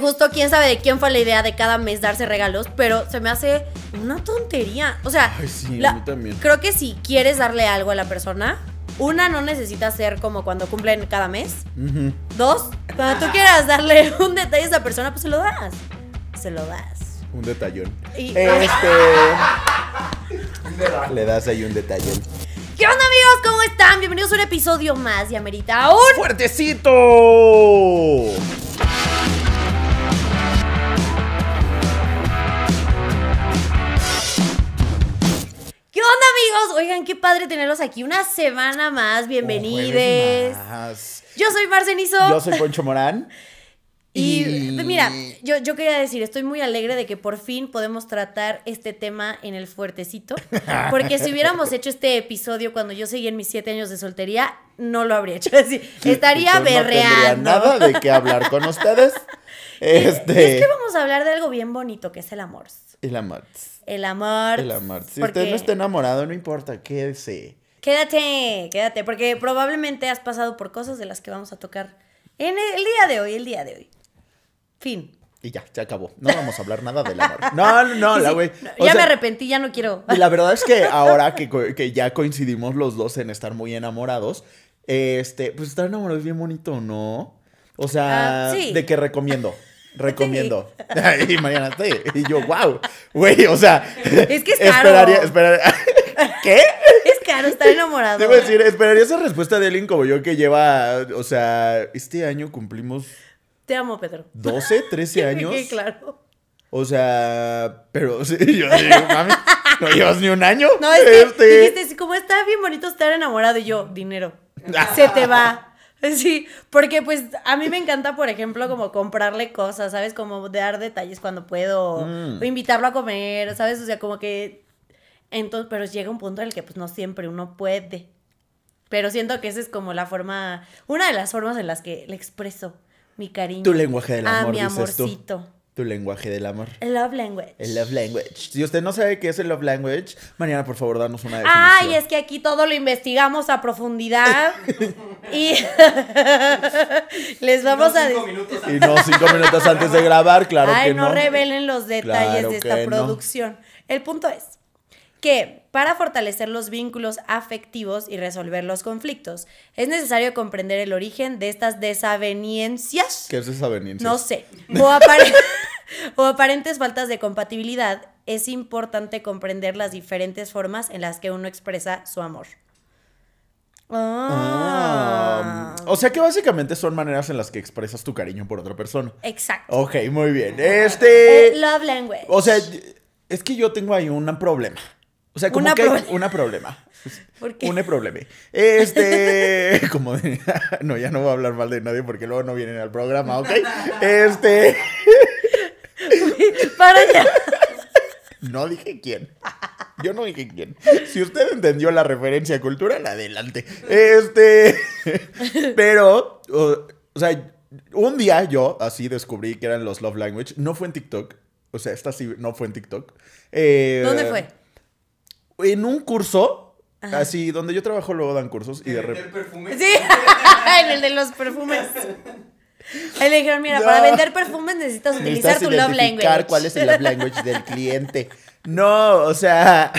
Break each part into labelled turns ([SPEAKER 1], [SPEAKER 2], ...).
[SPEAKER 1] Justo quién sabe de quién fue la idea de cada mes darse regalos, pero se me hace una tontería. O sea,
[SPEAKER 2] Ay, sí, a
[SPEAKER 1] la-
[SPEAKER 2] mí también.
[SPEAKER 1] creo que si quieres darle algo a la persona, una no necesita ser como cuando cumplen cada mes. Dos, cuando tú quieras darle un detalle a esa persona, pues se lo das. Se lo das.
[SPEAKER 2] Un detallón.
[SPEAKER 1] Y-
[SPEAKER 2] Este. Le das ahí un detallón.
[SPEAKER 1] ¿Qué onda amigos? ¿Cómo están? Bienvenidos a un episodio más de Amerita un...
[SPEAKER 2] ¡Fuertecito!
[SPEAKER 1] Onda amigos? Oigan, qué padre tenerlos aquí una semana más.
[SPEAKER 2] Más.
[SPEAKER 1] Yo soy Marcenizo.
[SPEAKER 2] Yo soy Poncho Morán.
[SPEAKER 1] Y, mira, yo, yo quería decir, estoy muy alegre de que por fin podemos tratar este tema en el fuertecito. Porque si hubiéramos hecho este episodio cuando yo seguía en mis siete años de soltería, no lo habría hecho. Es decir, estaría
[SPEAKER 2] Entonces, No tendría
[SPEAKER 1] berreando.
[SPEAKER 2] nada de qué hablar con ustedes.
[SPEAKER 1] Y es
[SPEAKER 2] Este.
[SPEAKER 1] que vamos a hablar de algo bien bonito, que es el amor.
[SPEAKER 2] El amor.
[SPEAKER 1] El amor.
[SPEAKER 2] El amor. Si
[SPEAKER 1] porque-
[SPEAKER 2] usted no está enamorado, no importa, quédese.
[SPEAKER 1] Quédate, quédate, porque probablemente has pasado por cosas de las que vamos a tocar en el día de hoy, el día de hoy. Fin.
[SPEAKER 2] Y ya, se acabó. No vamos a hablar nada del amor. No, no, no, la güey.
[SPEAKER 1] ya me arrepentí, ya no quiero.
[SPEAKER 2] Y la verdad es que ahora que, que ya coincidimos los dos en estar muy enamorados, este, pues estar enamorado es bien bonito, ¿no? O sea,
[SPEAKER 1] Ah, sí.
[SPEAKER 2] de que recomiendo. Recomiendo. Y Mariana, sí. Y yo, wow. Güey, o sea.
[SPEAKER 1] Es que es caro.
[SPEAKER 2] Esperaría, esperaría. ¿Qué?
[SPEAKER 1] Es caro estar enamorado.
[SPEAKER 2] Debo decir, esperaría esa respuesta de alguien como yo que lleva, o sea, este año cumplimos
[SPEAKER 1] Te amo, Pedro.
[SPEAKER 2] 12, 13 años.
[SPEAKER 1] Sí, claro.
[SPEAKER 2] O sea, pero sí, yo digo, mami, no llevas ni un año.
[SPEAKER 1] No, es que
[SPEAKER 2] Este,
[SPEAKER 1] dijiste, como está bien bonito estar enamorado y yo, dinero. Se te va. Sí, porque pues a mí me encanta, por ejemplo, como comprarle cosas, ¿sabes? Como dar detalles cuando puedo,
[SPEAKER 2] Mm.
[SPEAKER 1] o invitarlo a comer, ¿sabes? O sea, como que... Entonces, pero llega un punto en el que pues no siempre uno puede. Pero siento que esa es como la forma, una de las formas en las que le expreso mi cariño.
[SPEAKER 2] Tu lenguaje del
[SPEAKER 1] A
[SPEAKER 2] amor,
[SPEAKER 1] mi
[SPEAKER 2] dices tú. Tu lenguaje del amor.
[SPEAKER 1] El love language.
[SPEAKER 2] El love language. Si usted no sabe qué es el love language, Mariana, por favor, danos una definición.
[SPEAKER 1] Ay, es que aquí todo lo investigamos a profundidad. y les vamos a decir.
[SPEAKER 2] Y no cinco minutos antes de grabar, claro
[SPEAKER 1] Ay,
[SPEAKER 2] que
[SPEAKER 1] no,
[SPEAKER 2] no.
[SPEAKER 1] revelen los detalles
[SPEAKER 2] Claro
[SPEAKER 1] de esta
[SPEAKER 2] no.
[SPEAKER 1] producción. El punto es que para fortalecer los vínculos afectivos y resolver los conflictos, es necesario comprender el origen de estas desavenencias.
[SPEAKER 2] ¿Qué es esa veniencia?
[SPEAKER 1] No sé. O, apare- o aparentes faltas de compatibilidad. Es importante comprender las diferentes formas en las que uno expresa su amor. Ah.
[SPEAKER 2] Ah, o sea que básicamente son maneras en las que expresas tu cariño por otra persona.
[SPEAKER 1] Exacto.
[SPEAKER 2] Ok, muy bien. Este.
[SPEAKER 1] Eh, love language.
[SPEAKER 2] O sea, es que yo tengo ahí un problema. O sea, como
[SPEAKER 1] Una
[SPEAKER 2] que hay
[SPEAKER 1] problema.
[SPEAKER 2] una problema.
[SPEAKER 1] ¿Por qué?
[SPEAKER 2] Un problema. Este. Como de- No, ya no voy a hablar mal de nadie porque luego no vienen al programa, ¿ok? Este.
[SPEAKER 1] Para allá.
[SPEAKER 2] No dije quién. Yo no dije quién. Si usted entendió la referencia cultural, adelante. Este. Pero, o, o sea, un día yo así descubrí que eran los love language. No fue en TikTok. O sea, esta sí no fue en TikTok. Eh,
[SPEAKER 1] ¿Dónde fue?
[SPEAKER 2] En un curso. Así, donde yo trabajo luego dan cursos y de repente.
[SPEAKER 1] Sí, en el de los perfumes. Ahí le dijeron, mira, para vender perfumes necesitas utilizar
[SPEAKER 2] Necesitas
[SPEAKER 1] tu love language.
[SPEAKER 2] cuál es el love language del cliente. No, o sea,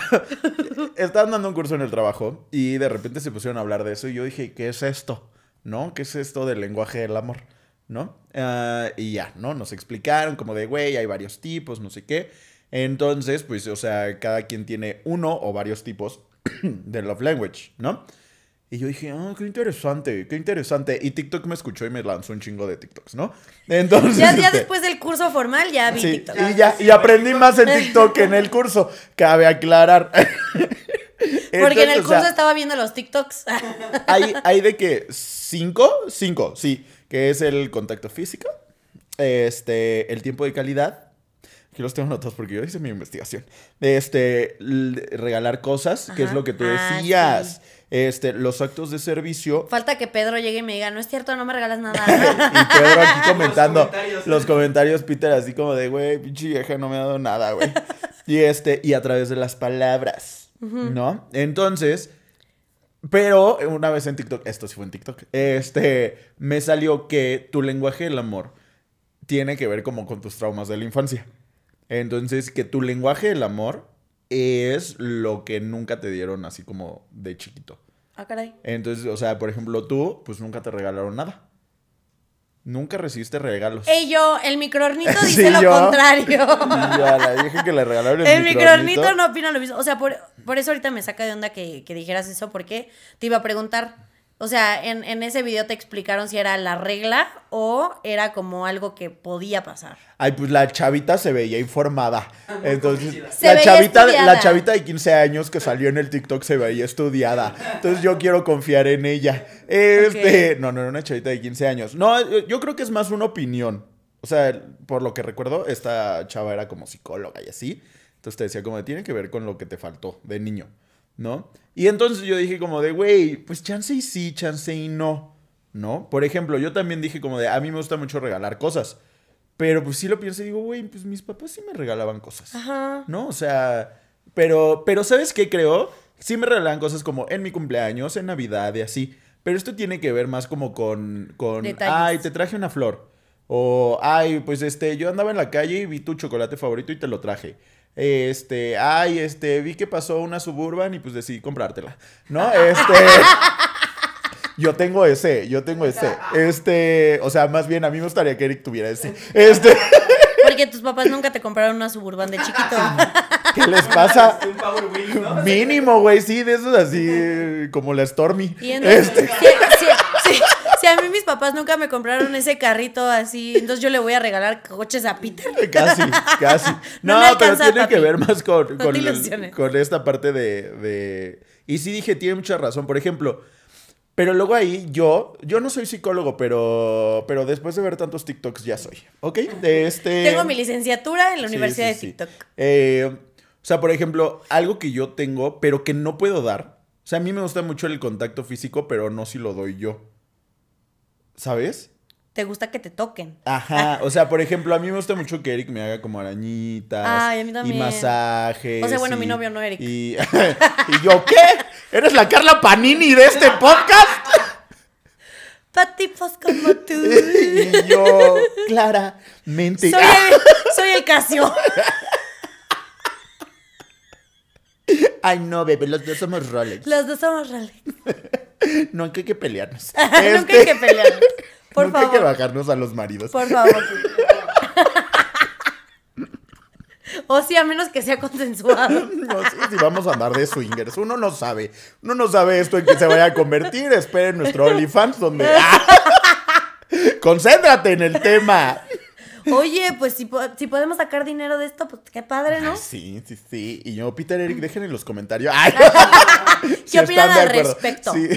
[SPEAKER 2] estaban dando un curso en el trabajo y de repente se pusieron a hablar de eso y yo dije, ¿qué es esto? ¿No? ¿Qué es esto del lenguaje del amor? ¿No? Ah, y ya, ¿no? Nos explicaron como de, güey, hay varios tipos, no sé qué. Entonces, pues, o sea, cada quien tiene uno o varios tipos de love language, ¿no? Y yo dije, ah, qué interesante, qué interesante. Y TikTok me escuchó y me lanzó un chingo de TikToks, ¿no? Entonces.
[SPEAKER 1] Ya, ya
[SPEAKER 2] este,
[SPEAKER 1] después del curso formal ya vi
[SPEAKER 2] Sí,
[SPEAKER 1] TikTok.
[SPEAKER 2] y ya, y aprendí más en TikTok que en el curso. Cabe aclarar.
[SPEAKER 1] Porque en el
[SPEAKER 2] o sea,
[SPEAKER 1] curso estaba viendo los TikToks.
[SPEAKER 2] hay, hay de que cinco, cinco, sí, que es el contacto físico, este, el tiempo de calidad. Aquí los tengo notas porque yo hice mi investigación. Este, regalar cosas, que es
[SPEAKER 1] Ajá.
[SPEAKER 2] lo que tú
[SPEAKER 1] Ah,
[SPEAKER 2] decías. Este, los actos de servicio.
[SPEAKER 1] Falta que Pedro llegue y me diga, no es cierto, no me regalas nada.
[SPEAKER 2] Y Pedro aquí comentando los
[SPEAKER 3] comentarios.
[SPEAKER 2] comentarios, Peter, así como de, güey, pinche vieja, no me ha dado nada, güey. y este, y a través de las palabras, ¿no? Entonces, pero una vez en TikTok, esto sí fue en TikTok, este, me salió que tu lenguaje del amor tiene que ver como con tus traumas de la infancia. Entonces, que tu lenguaje del amor es lo que nunca te dieron así como de chiquito.
[SPEAKER 1] Ah, caray.
[SPEAKER 2] Entonces, o sea, por ejemplo, tú, pues nunca te regalaron nada. Nunca recibiste regalos.
[SPEAKER 1] Ey, yo, el microornito dice
[SPEAKER 2] Sí,
[SPEAKER 1] lo
[SPEAKER 2] yo.
[SPEAKER 1] contrario.
[SPEAKER 2] Y a la vieja que le regalaron el,
[SPEAKER 1] El
[SPEAKER 2] microornito.
[SPEAKER 1] microornito no opina lo mismo. O sea, por, por eso ahorita me saca de onda que, que dijeras eso, porque te iba a preguntar. O sea, en, en ese video te explicaron si era la regla o era como algo que podía pasar.
[SPEAKER 2] Ay, pues la chavita se veía informada. Entonces,
[SPEAKER 1] Se
[SPEAKER 2] la
[SPEAKER 1] veía
[SPEAKER 2] chavita, la chavita de 15 años que salió en el TikTok se veía estudiada. Entonces yo quiero confiar en ella. Este, no, no era una chavita de 15 años. No, yo creo que es más una opinión. O sea, por lo que recuerdo, esta chava era como psicóloga y así. Entonces te decía como, tiene que ver con lo que te faltó de niño, ¿no? Y entonces yo dije como de, güey, pues chance y sí, chance y no, ¿no? Por ejemplo, yo también dije como de, a mí me gusta mucho regalar cosas. Pero pues sí lo pienso y digo, güey, pues mis papás sí me regalaban cosas.
[SPEAKER 1] Ajá.
[SPEAKER 2] ¿No? O sea, pero, pero ¿sabes qué creo? Sí me regalaban cosas como en mi cumpleaños, en Navidad y así. Pero esto tiene que ver más como con, con
[SPEAKER 1] Detalles.
[SPEAKER 2] ay, te traje una flor. O, ay, pues este, yo andaba en la calle y vi tu chocolate favorito y te lo traje. Este, ay, este, vi que pasó una suburban y pues decidí comprártela. ¿No? Este. Yo tengo ese, yo tengo ese. Este, o sea, más bien a mí me gustaría que Eric tuviera ese. Este,
[SPEAKER 1] Porque tus papás nunca te compraron una suburban de chiquito.
[SPEAKER 2] ¿qué les pasa?
[SPEAKER 3] Un Power Wheels, ¿no?
[SPEAKER 2] Mínimo, güey, sí, de esos así como la Stormy. Este,
[SPEAKER 1] a mí mis papás nunca me compraron ese carrito así, entonces yo le voy a regalar coches a Peter.
[SPEAKER 2] Casi, casi.
[SPEAKER 1] No
[SPEAKER 2] pero tiene
[SPEAKER 1] papi.
[SPEAKER 2] que ver más con, con, el- esta parte de, de- Y sí dije, tiene mucha razón. Por ejemplo, pero luego ahí yo, yo no soy psicólogo, pero, pero después de ver tantos TikToks ya soy, ¿ok? Este...
[SPEAKER 1] Tengo mi licenciatura en la
[SPEAKER 2] Sí,
[SPEAKER 1] Universidad
[SPEAKER 2] sí,
[SPEAKER 1] de
[SPEAKER 2] sí.
[SPEAKER 1] TikTok.
[SPEAKER 2] Eh, o sea, por ejemplo, algo que yo tengo, pero que no puedo dar. O sea, a mí me gusta mucho el contacto físico, pero no si lo doy yo. ¿Sabes?
[SPEAKER 1] Te gusta que te toquen.
[SPEAKER 2] Ajá, o sea, por ejemplo, a mí me gusta mucho que Eric me haga como arañitas
[SPEAKER 1] Ay, a mí
[SPEAKER 2] y
[SPEAKER 1] también.
[SPEAKER 2] masajes.
[SPEAKER 1] O sea, bueno,
[SPEAKER 2] y-
[SPEAKER 1] mi novio no, Eric.
[SPEAKER 2] Y, ¿Y yo qué? ¿Eres la Carla Panini de este podcast?
[SPEAKER 1] Tipos como tú.
[SPEAKER 2] y yo, claramente.
[SPEAKER 1] Soy el, soy el Casio.
[SPEAKER 2] Ay, no, bebé, los dos somos Rolex.
[SPEAKER 1] Los dos somos Rolex.
[SPEAKER 2] Nunca hay que pelearnos.
[SPEAKER 1] Nunca hay
[SPEAKER 2] Este,
[SPEAKER 1] que pelear. Por
[SPEAKER 2] nunca hay que
[SPEAKER 1] favor.
[SPEAKER 2] bajarnos a los maridos.
[SPEAKER 1] Por favor. O sí, a menos que sea consensuado.
[SPEAKER 2] No sé si vamos a andar de swingers. Uno no sabe. Uno no sabe esto en que se vaya a convertir. Esperen nuestro OnlyFans donde. ¡Ah! Concéntrate en el tema.
[SPEAKER 1] Oye, pues si, po- si podemos sacar dinero de esto, pues qué padre, ¿no?
[SPEAKER 2] Ay, sí, sí, sí. Y yo, Peter Eric, dejen en los comentarios. Ay, si
[SPEAKER 1] ¿Qué opinan al
[SPEAKER 2] acuerdo.
[SPEAKER 1] respecto?
[SPEAKER 2] Sí.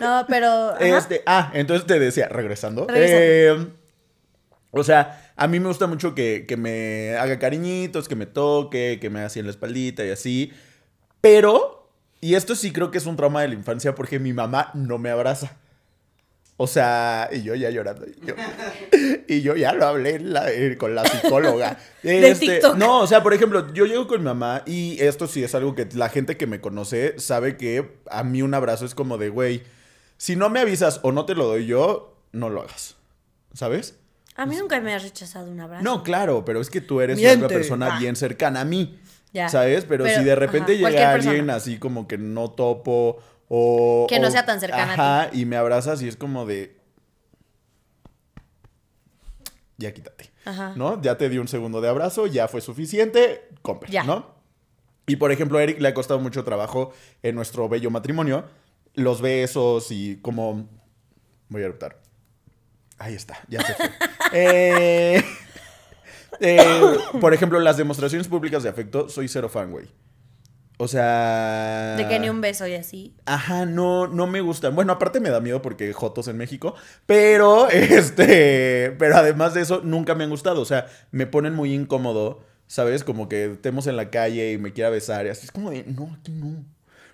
[SPEAKER 1] No, pero.
[SPEAKER 2] Este, ah, entonces te decía, regresando.
[SPEAKER 1] Regresando.
[SPEAKER 2] eh, o sea, a mí me gusta mucho que, que me haga cariñitos, que me toque, que me haga así en la espaldita y así. Pero, y esto sí creo que es un trauma de la infancia porque mi mamá no me abraza. O sea, y yo ya llorando. Y yo, y yo ya lo hablé la- eh, con la psicóloga.
[SPEAKER 1] De
[SPEAKER 2] Este,
[SPEAKER 1] TikTok.
[SPEAKER 2] No, o sea, por ejemplo, yo llego con mi mamá y esto sí es algo que la gente que me conoce sabe que a mí un abrazo es como de, güey, si no me avisas o no te lo doy yo, no lo hagas. ¿Sabes?
[SPEAKER 1] A mí nunca me has rechazado un abrazo.
[SPEAKER 2] No, claro, pero es que tú eres
[SPEAKER 1] Miente.
[SPEAKER 2] una persona
[SPEAKER 1] Ah.
[SPEAKER 2] bien cercana a mí.
[SPEAKER 1] Ya.
[SPEAKER 2] ¿Sabes? Pero,
[SPEAKER 1] Pero,
[SPEAKER 2] si de repente
[SPEAKER 1] ajá,
[SPEAKER 2] llega alguien
[SPEAKER 1] persona.
[SPEAKER 2] así como que no topo o...
[SPEAKER 1] Que no
[SPEAKER 2] o-
[SPEAKER 1] sea tan cercana a ti.
[SPEAKER 2] Ajá, y me abrazas y es como de... Ya quítate.
[SPEAKER 1] Ajá.
[SPEAKER 2] ¿No? Ya te di un segundo de abrazo, ya fue suficiente, compre,
[SPEAKER 1] Ya.
[SPEAKER 2] ¿no? Y por ejemplo, a Eric le ha costado mucho trabajo en nuestro bello matrimonio los besos y como... Voy a eruptar. Ahí está, ya se fue. Eh, eh, por ejemplo, las demostraciones públicas de afecto, soy cero fan, güey. O sea...
[SPEAKER 1] De que ni un beso y así.
[SPEAKER 2] Ajá, no, no me gustan. Bueno, aparte me da miedo porque Jotos en México, pero este, pero además de eso, nunca me han gustado. O sea, me ponen muy incómodo, ¿sabes? Como que estemos en la calle y me quiera besar y así. Es como de, no, aquí no.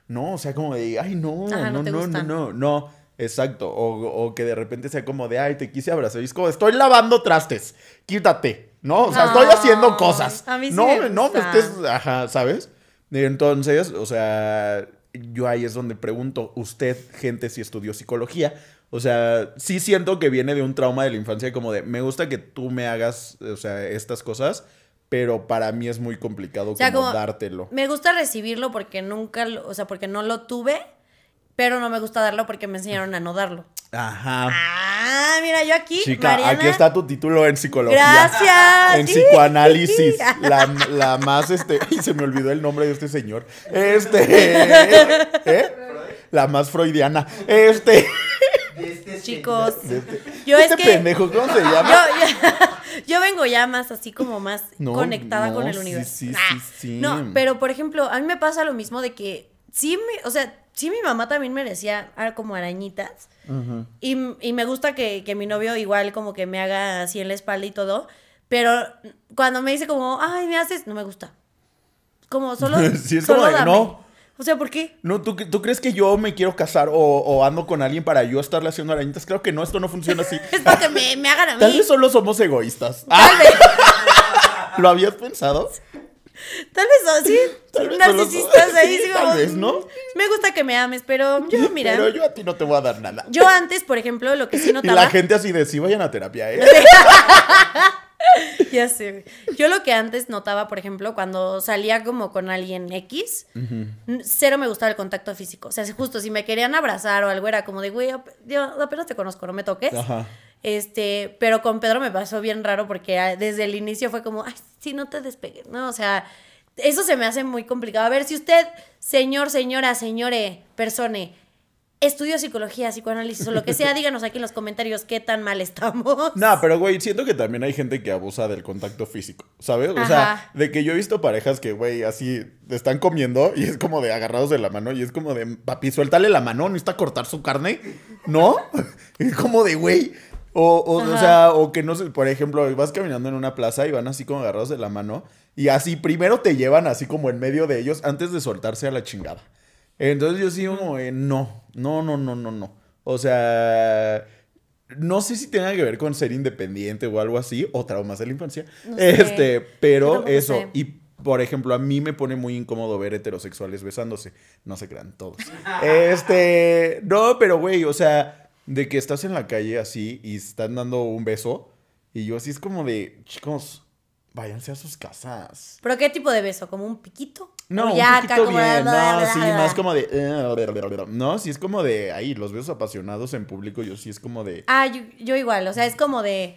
[SPEAKER 2] No, o sea, como de, ay, no,
[SPEAKER 1] Ajá, no
[SPEAKER 2] no, no, no, no, no. Exacto. O, o que de repente sea como de, ay, te quise abrazar. Y es como, estoy lavando trastes. Quítate. ¿No? O sea, estoy haciendo cosas.
[SPEAKER 1] a mí sí
[SPEAKER 2] no,
[SPEAKER 1] me
[SPEAKER 2] no me estés Ajá, ¿sabes? Entonces, o sea, yo ahí es donde pregunto, usted, gente, si estudió psicología, O sea, sí siento que viene de un trauma de la infancia, como de, me gusta que tú me hagas, o sea, estas cosas, pero para mí es muy complicado
[SPEAKER 1] sea,
[SPEAKER 2] como,
[SPEAKER 1] como-
[SPEAKER 2] dártelo.
[SPEAKER 1] Me gusta recibirlo porque nunca, o sea, porque no lo tuve, pero no me gusta darlo porque me enseñaron a no darlo.
[SPEAKER 2] Ajá.
[SPEAKER 1] Ah, mira, yo aquí,
[SPEAKER 2] Chica,
[SPEAKER 1] Mariana.
[SPEAKER 2] aquí está tu título en psicología.
[SPEAKER 1] Gracias.
[SPEAKER 2] En psicoanálisis. La, la más, este. Y se me olvidó el nombre de este señor. Este. ¿Eh? La más freudiana. Este.
[SPEAKER 1] Chicos,
[SPEAKER 2] de este
[SPEAKER 1] yo
[SPEAKER 2] este
[SPEAKER 1] es que
[SPEAKER 2] pendejo, ¿cómo se
[SPEAKER 1] yo,
[SPEAKER 2] llama?
[SPEAKER 1] yo, yo vengo ya más así como más
[SPEAKER 2] No,
[SPEAKER 1] conectada
[SPEAKER 2] no,
[SPEAKER 1] con el universo.
[SPEAKER 2] sí,
[SPEAKER 1] Ah,
[SPEAKER 2] sí, sí.
[SPEAKER 1] No, pero por ejemplo, a mí me pasa lo mismo de que sí, me, o sea, sí mi mamá también me decía ah, como arañitas. y, y me gusta que, que mi novio igual como que me haga así en la espalda y todo. Pero cuando me dice como, ay, me haces, no me gusta. Como solo.
[SPEAKER 2] Sí, es
[SPEAKER 1] solo
[SPEAKER 2] como de,
[SPEAKER 1] dame.
[SPEAKER 2] no.
[SPEAKER 1] O sea, ¿por qué?
[SPEAKER 2] No, ¿tú, ¿tú crees que yo me quiero casar o, o ando con alguien para yo estarle haciendo arañitas? Creo que no, esto no funciona así.
[SPEAKER 1] Es porque me, me hagan a
[SPEAKER 2] Tal
[SPEAKER 1] mí.
[SPEAKER 2] vez solo somos egoístas.
[SPEAKER 1] Tal vez,
[SPEAKER 2] ¿Lo habías pensado?
[SPEAKER 1] Tal vez, sí.
[SPEAKER 2] Tal vez
[SPEAKER 1] narcisistas ahí.
[SPEAKER 2] Sí, tal vez, ¿no?
[SPEAKER 1] Me gusta que me ames, pero yo, mira.
[SPEAKER 2] Pero yo a ti no te voy a dar nada.
[SPEAKER 1] Yo antes, por ejemplo, lo que sí
[SPEAKER 2] y
[SPEAKER 1] notaba.
[SPEAKER 2] la gente así de, sí, vayan a terapia, ¿eh?
[SPEAKER 1] Ya sé. Yo lo que antes notaba, por ejemplo, cuando salía como con alguien X, cero me gustaba el contacto físico. O sea, justo si me querían abrazar o algo era como de, güey, yo apenas te conozco, no me toques.
[SPEAKER 2] Ajá.
[SPEAKER 1] Este, pero con Pedro me pasó bien raro porque ah, desde el inicio fue como, ay, sí, no te despegues, ¿no? O sea, eso se me hace muy complicado. A ver, si usted, señor, señora, señore, persone, estudio psicología, psicoanálisis o lo que sea, díganos aquí en los comentarios qué tan mal estamos.
[SPEAKER 2] No, pero güey, siento que también hay gente que abusa del contacto físico, ¿sabes? O sea, de que yo he visto parejas que, güey, así están comiendo y es como de agarrados de la mano y es como de, papi, suéltale la mano, necesita cortar su carne, ¿no? Es como de, güey. O, o, o sea, o que no sé, por ejemplo, vas caminando en una plaza y van así como agarrados de la mano y así primero te llevan así como en medio de ellos antes de soltarse a la chingada. Entonces yo sí como, no, no, no, no, no, no. O sea, no sé si tenga que ver con ser independiente o algo así, o traumas de la infancia.
[SPEAKER 1] No sé.
[SPEAKER 2] Este, pero eso.
[SPEAKER 1] sé.
[SPEAKER 2] Y por ejemplo, a mí me pone muy incómodo ver heterosexuales besándose. No se crean todos. Este, no, pero güey, o sea, de que estás en la calle así y están dando un beso. Y yo así es como de, chicos, váyanse a sus casas.
[SPEAKER 1] ¿Pero qué tipo de beso? ¿Como un piquito?
[SPEAKER 2] No,
[SPEAKER 1] ¿O
[SPEAKER 2] un
[SPEAKER 1] ya acá como
[SPEAKER 2] bien.
[SPEAKER 1] la-
[SPEAKER 2] No, sí, más como de... eh, No, sí es como de... Ahí, los besos apasionados en público, yo sí es como de...
[SPEAKER 1] Ah, yo, yo igual, o sea, es como de...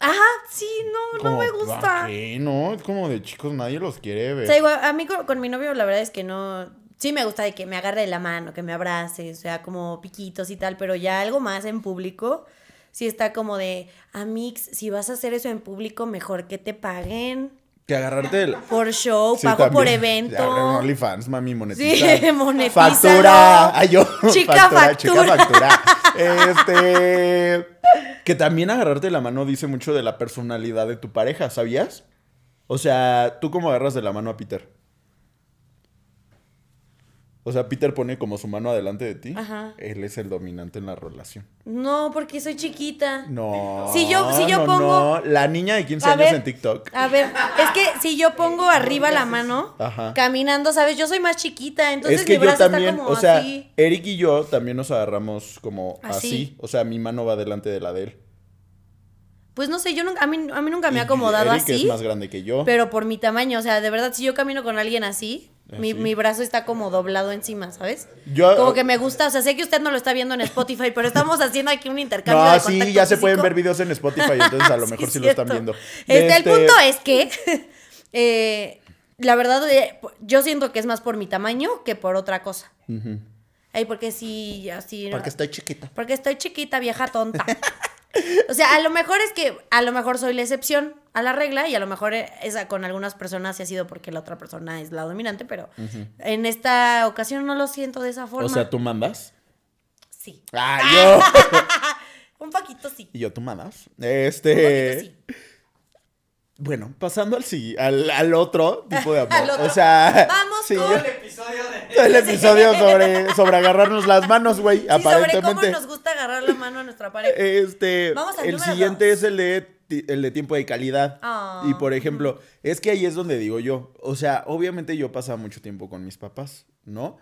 [SPEAKER 1] Ajá, sí, no,
[SPEAKER 2] como,
[SPEAKER 1] no me gusta.
[SPEAKER 2] ¿a qué? No, es como de chicos, nadie los quiere
[SPEAKER 1] O
[SPEAKER 2] ver.
[SPEAKER 1] sea, igual, a mí con, con mi novio la verdad es que no... Sí me gusta de que me agarre de la mano, que me abrace, o sea, como piquitos y tal, pero ya algo más en público, sí está como de, Amix, si vas a hacer eso en público, mejor que te paguen
[SPEAKER 2] Que agarrarte del...
[SPEAKER 1] por show,
[SPEAKER 2] Sí,
[SPEAKER 1] pago por.
[SPEAKER 2] Ya,
[SPEAKER 1] evento.
[SPEAKER 2] OnlyFans, mami, monetiza.
[SPEAKER 1] Sí, monetízalo.
[SPEAKER 2] Factura. Ay, yo.
[SPEAKER 1] Chica factura.
[SPEAKER 2] Chica factura. Este... Que también agarrarte la mano dice mucho de la personalidad de tu pareja, ¿sabías? O sea, ¿tú cómo agarras de la mano a Peter? O sea, Peter pone como su mano adelante de ti.
[SPEAKER 1] Ajá.
[SPEAKER 2] Él es el dominante en la relación.
[SPEAKER 1] No, porque soy chiquita.
[SPEAKER 2] No.
[SPEAKER 1] Si yo- si yo
[SPEAKER 2] no,
[SPEAKER 1] pongo-
[SPEAKER 2] no. La niña de 15
[SPEAKER 1] A
[SPEAKER 2] años
[SPEAKER 1] ver.
[SPEAKER 2] en TikTok.
[SPEAKER 1] A ver, es que si yo pongo arriba la mano,
[SPEAKER 2] Ajá.
[SPEAKER 1] caminando, ¿sabes? Yo soy más chiquita, entonces
[SPEAKER 2] es que
[SPEAKER 1] mi
[SPEAKER 2] yo
[SPEAKER 1] brazo
[SPEAKER 2] también,
[SPEAKER 1] está como
[SPEAKER 2] o sea,
[SPEAKER 1] así.
[SPEAKER 2] Eric y yo también nos agarramos como así.
[SPEAKER 1] Así.
[SPEAKER 2] O sea, mi mano va delante de la de él.
[SPEAKER 1] Pues no sé, yo nunca, a mí, a mí nunca me ha acomodado
[SPEAKER 2] Eric es más grande que yo.
[SPEAKER 1] pero por mi tamaño, o sea, de verdad, si yo camino con alguien así, mi, mi brazo está como doblado encima, ¿sabes?
[SPEAKER 2] Yo-
[SPEAKER 1] como que me gusta, o sea, sé que usted no lo está viendo en Spotify, pero estamos haciendo aquí un intercambio
[SPEAKER 2] No,
[SPEAKER 1] de
[SPEAKER 2] sí, ya se pueden ver videos en Spotify, entonces a lo mejor sí, lo están viendo.
[SPEAKER 1] Este,
[SPEAKER 2] Este,
[SPEAKER 1] El punto es que, eh, la verdad, eh, yo siento que es más por mi tamaño que por otra cosa.
[SPEAKER 2] Ujú.
[SPEAKER 1] Ay, porque sí, así...
[SPEAKER 2] Porque estoy chiquita.
[SPEAKER 1] Porque estoy chiquita, vieja tonta. O sea, a lo mejor es que a lo mejor soy la excepción a la regla y a lo mejor esa con algunas personas sí ha sido porque la otra persona es la dominante, pero en esta ocasión no lo siento de esa forma.
[SPEAKER 2] O sea, ¿tú mandas?
[SPEAKER 1] sí.
[SPEAKER 2] Ah, yo.
[SPEAKER 1] Un poquito sí.
[SPEAKER 2] y yo, ¿tú mandas?
[SPEAKER 1] Un
[SPEAKER 2] Este.
[SPEAKER 1] poquito sí.
[SPEAKER 2] Bueno, pasando al, sí- al, al otro tipo de amor. O sea.
[SPEAKER 1] Vamos
[SPEAKER 2] sí,
[SPEAKER 1] con-
[SPEAKER 2] yo-
[SPEAKER 3] El episodio de.
[SPEAKER 2] el episodio sobre, sobre agarrarnos las manos, güey.
[SPEAKER 1] Sí, sobre cómo
[SPEAKER 2] aparentemente.
[SPEAKER 1] nos gusta agarrar la mano a nuestra pareja.
[SPEAKER 2] Este,
[SPEAKER 1] Vamos al
[SPEAKER 2] el siguiente
[SPEAKER 1] dos.
[SPEAKER 2] es el de, el de tiempo de calidad.
[SPEAKER 1] Ah.
[SPEAKER 2] Y por ejemplo, es que ahí es donde digo yo, o sea, obviamente yo pasaba mucho tiempo con mis papás, ¿no?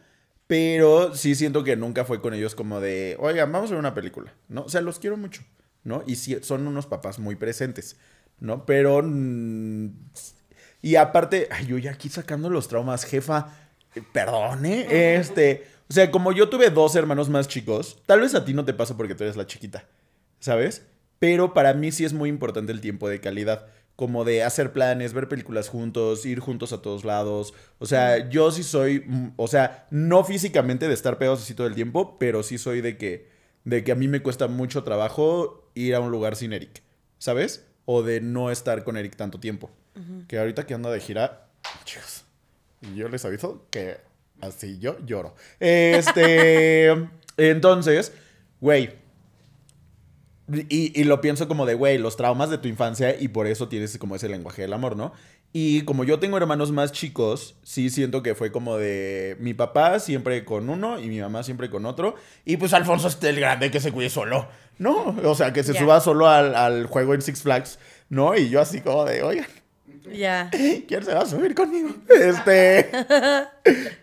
[SPEAKER 2] Pero sí siento que nunca fue con ellos como de, oigan, vamos a ver una película, ¿no? O sea, los quiero mucho, ¿no? Y sí, son unos papás muy presentes, ¿no? Pero... mm, y aparte, ay, yo ya aquí sacando los traumas, jefa, eh, perdone, este... O sea, como yo tuve dos hermanos más chicos, tal vez a ti no te pasa porque tú eres la chiquita, ¿sabes? Pero para mí sí es muy importante el tiempo de calidad. Como de hacer planes, ver películas juntos, ir juntos a todos lados. O sea, yo sí soy. mm, O sea, no físicamente de estar pegados así todo el tiempo, pero sí soy de que. De que a mí me cuesta mucho trabajo ir a un lugar sin Eric. ¿Sabes? O de no estar con Eric tanto tiempo. Que ahorita que anda de gira. Chicos. Yo les aviso que así yo lloro. Este. entonces, güey. Y, y lo pienso como de, güey, los traumas de tu infancia y por eso tienes como ese lenguaje del amor, ¿no? Y como yo tengo hermanos más chicos, sí siento que fue como de mi papá siempre con uno y mi mamá siempre con otro. Y pues Alfonso es el grande que se cuide solo, ¿no? O sea, que se suba solo al, al juego en Six Flags, ¿no? Y yo así como de, oigan,
[SPEAKER 1] Ya.
[SPEAKER 2] ¿Quién se va a subir conmigo? Este.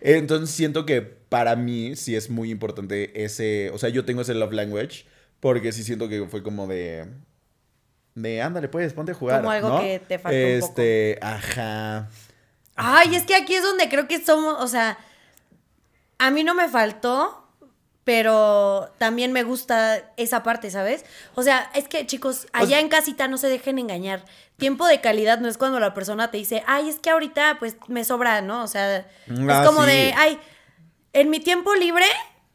[SPEAKER 2] Entonces siento que para mí sí es muy importante ese. O sea, yo tengo ese love language. Porque sí siento que fue como de. De ándale, pues, ponte a jugar.
[SPEAKER 1] Como algo
[SPEAKER 2] ¿no?
[SPEAKER 1] que te faltó un poco.
[SPEAKER 2] Este, ajá.
[SPEAKER 1] Ay, es que aquí es donde creo que somos, o sea, a mí no me faltó, pero también me gusta esa parte, ¿sabes? O sea, es que chicos, allá en casita no se dejen engañar. Tiempo de calidad no es cuando la persona te dice, ay, es que ahorita pues me sobra, ¿no? O sea,
[SPEAKER 2] Ah,
[SPEAKER 1] es como
[SPEAKER 2] sí.
[SPEAKER 1] de, ay, en mi tiempo libre,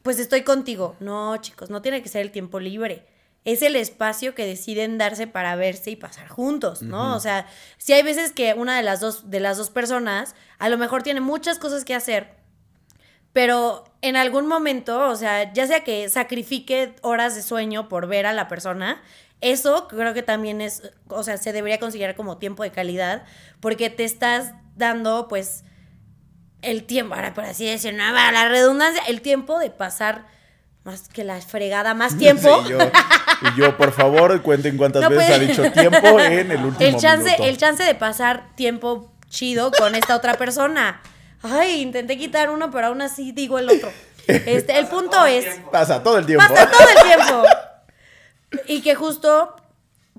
[SPEAKER 1] pues estoy contigo. No, chicos, no tiene que ser el tiempo libre. Es el espacio que deciden darse para verse y pasar juntos, ¿no? O sea, si hay veces que una de las dos, de las dos personas a lo mejor tiene muchas cosas que hacer, pero en algún momento, o sea, ya sea que sacrifique horas de sueño por ver a la persona, eso creo que también es, o sea, se debería considerar como tiempo de calidad, porque te estás dando, pues, el tiempo, ahora por así decirlo, no, va, la redundancia, el tiempo de pasar más que la fregada, más tiempo.
[SPEAKER 2] Sí, yo, y yo, por favor, cuenten cuántas
[SPEAKER 1] No
[SPEAKER 2] veces
[SPEAKER 1] puede-
[SPEAKER 2] ha dicho tiempo en el último
[SPEAKER 1] el chance,
[SPEAKER 2] minuto.
[SPEAKER 1] el chance de pasar tiempo chido con esta otra persona. Ay, intenté quitar uno, pero aún así digo el otro. Este, el punto es,
[SPEAKER 2] Pasa todo el tiempo.
[SPEAKER 1] pasa todo el tiempo. Y que justo,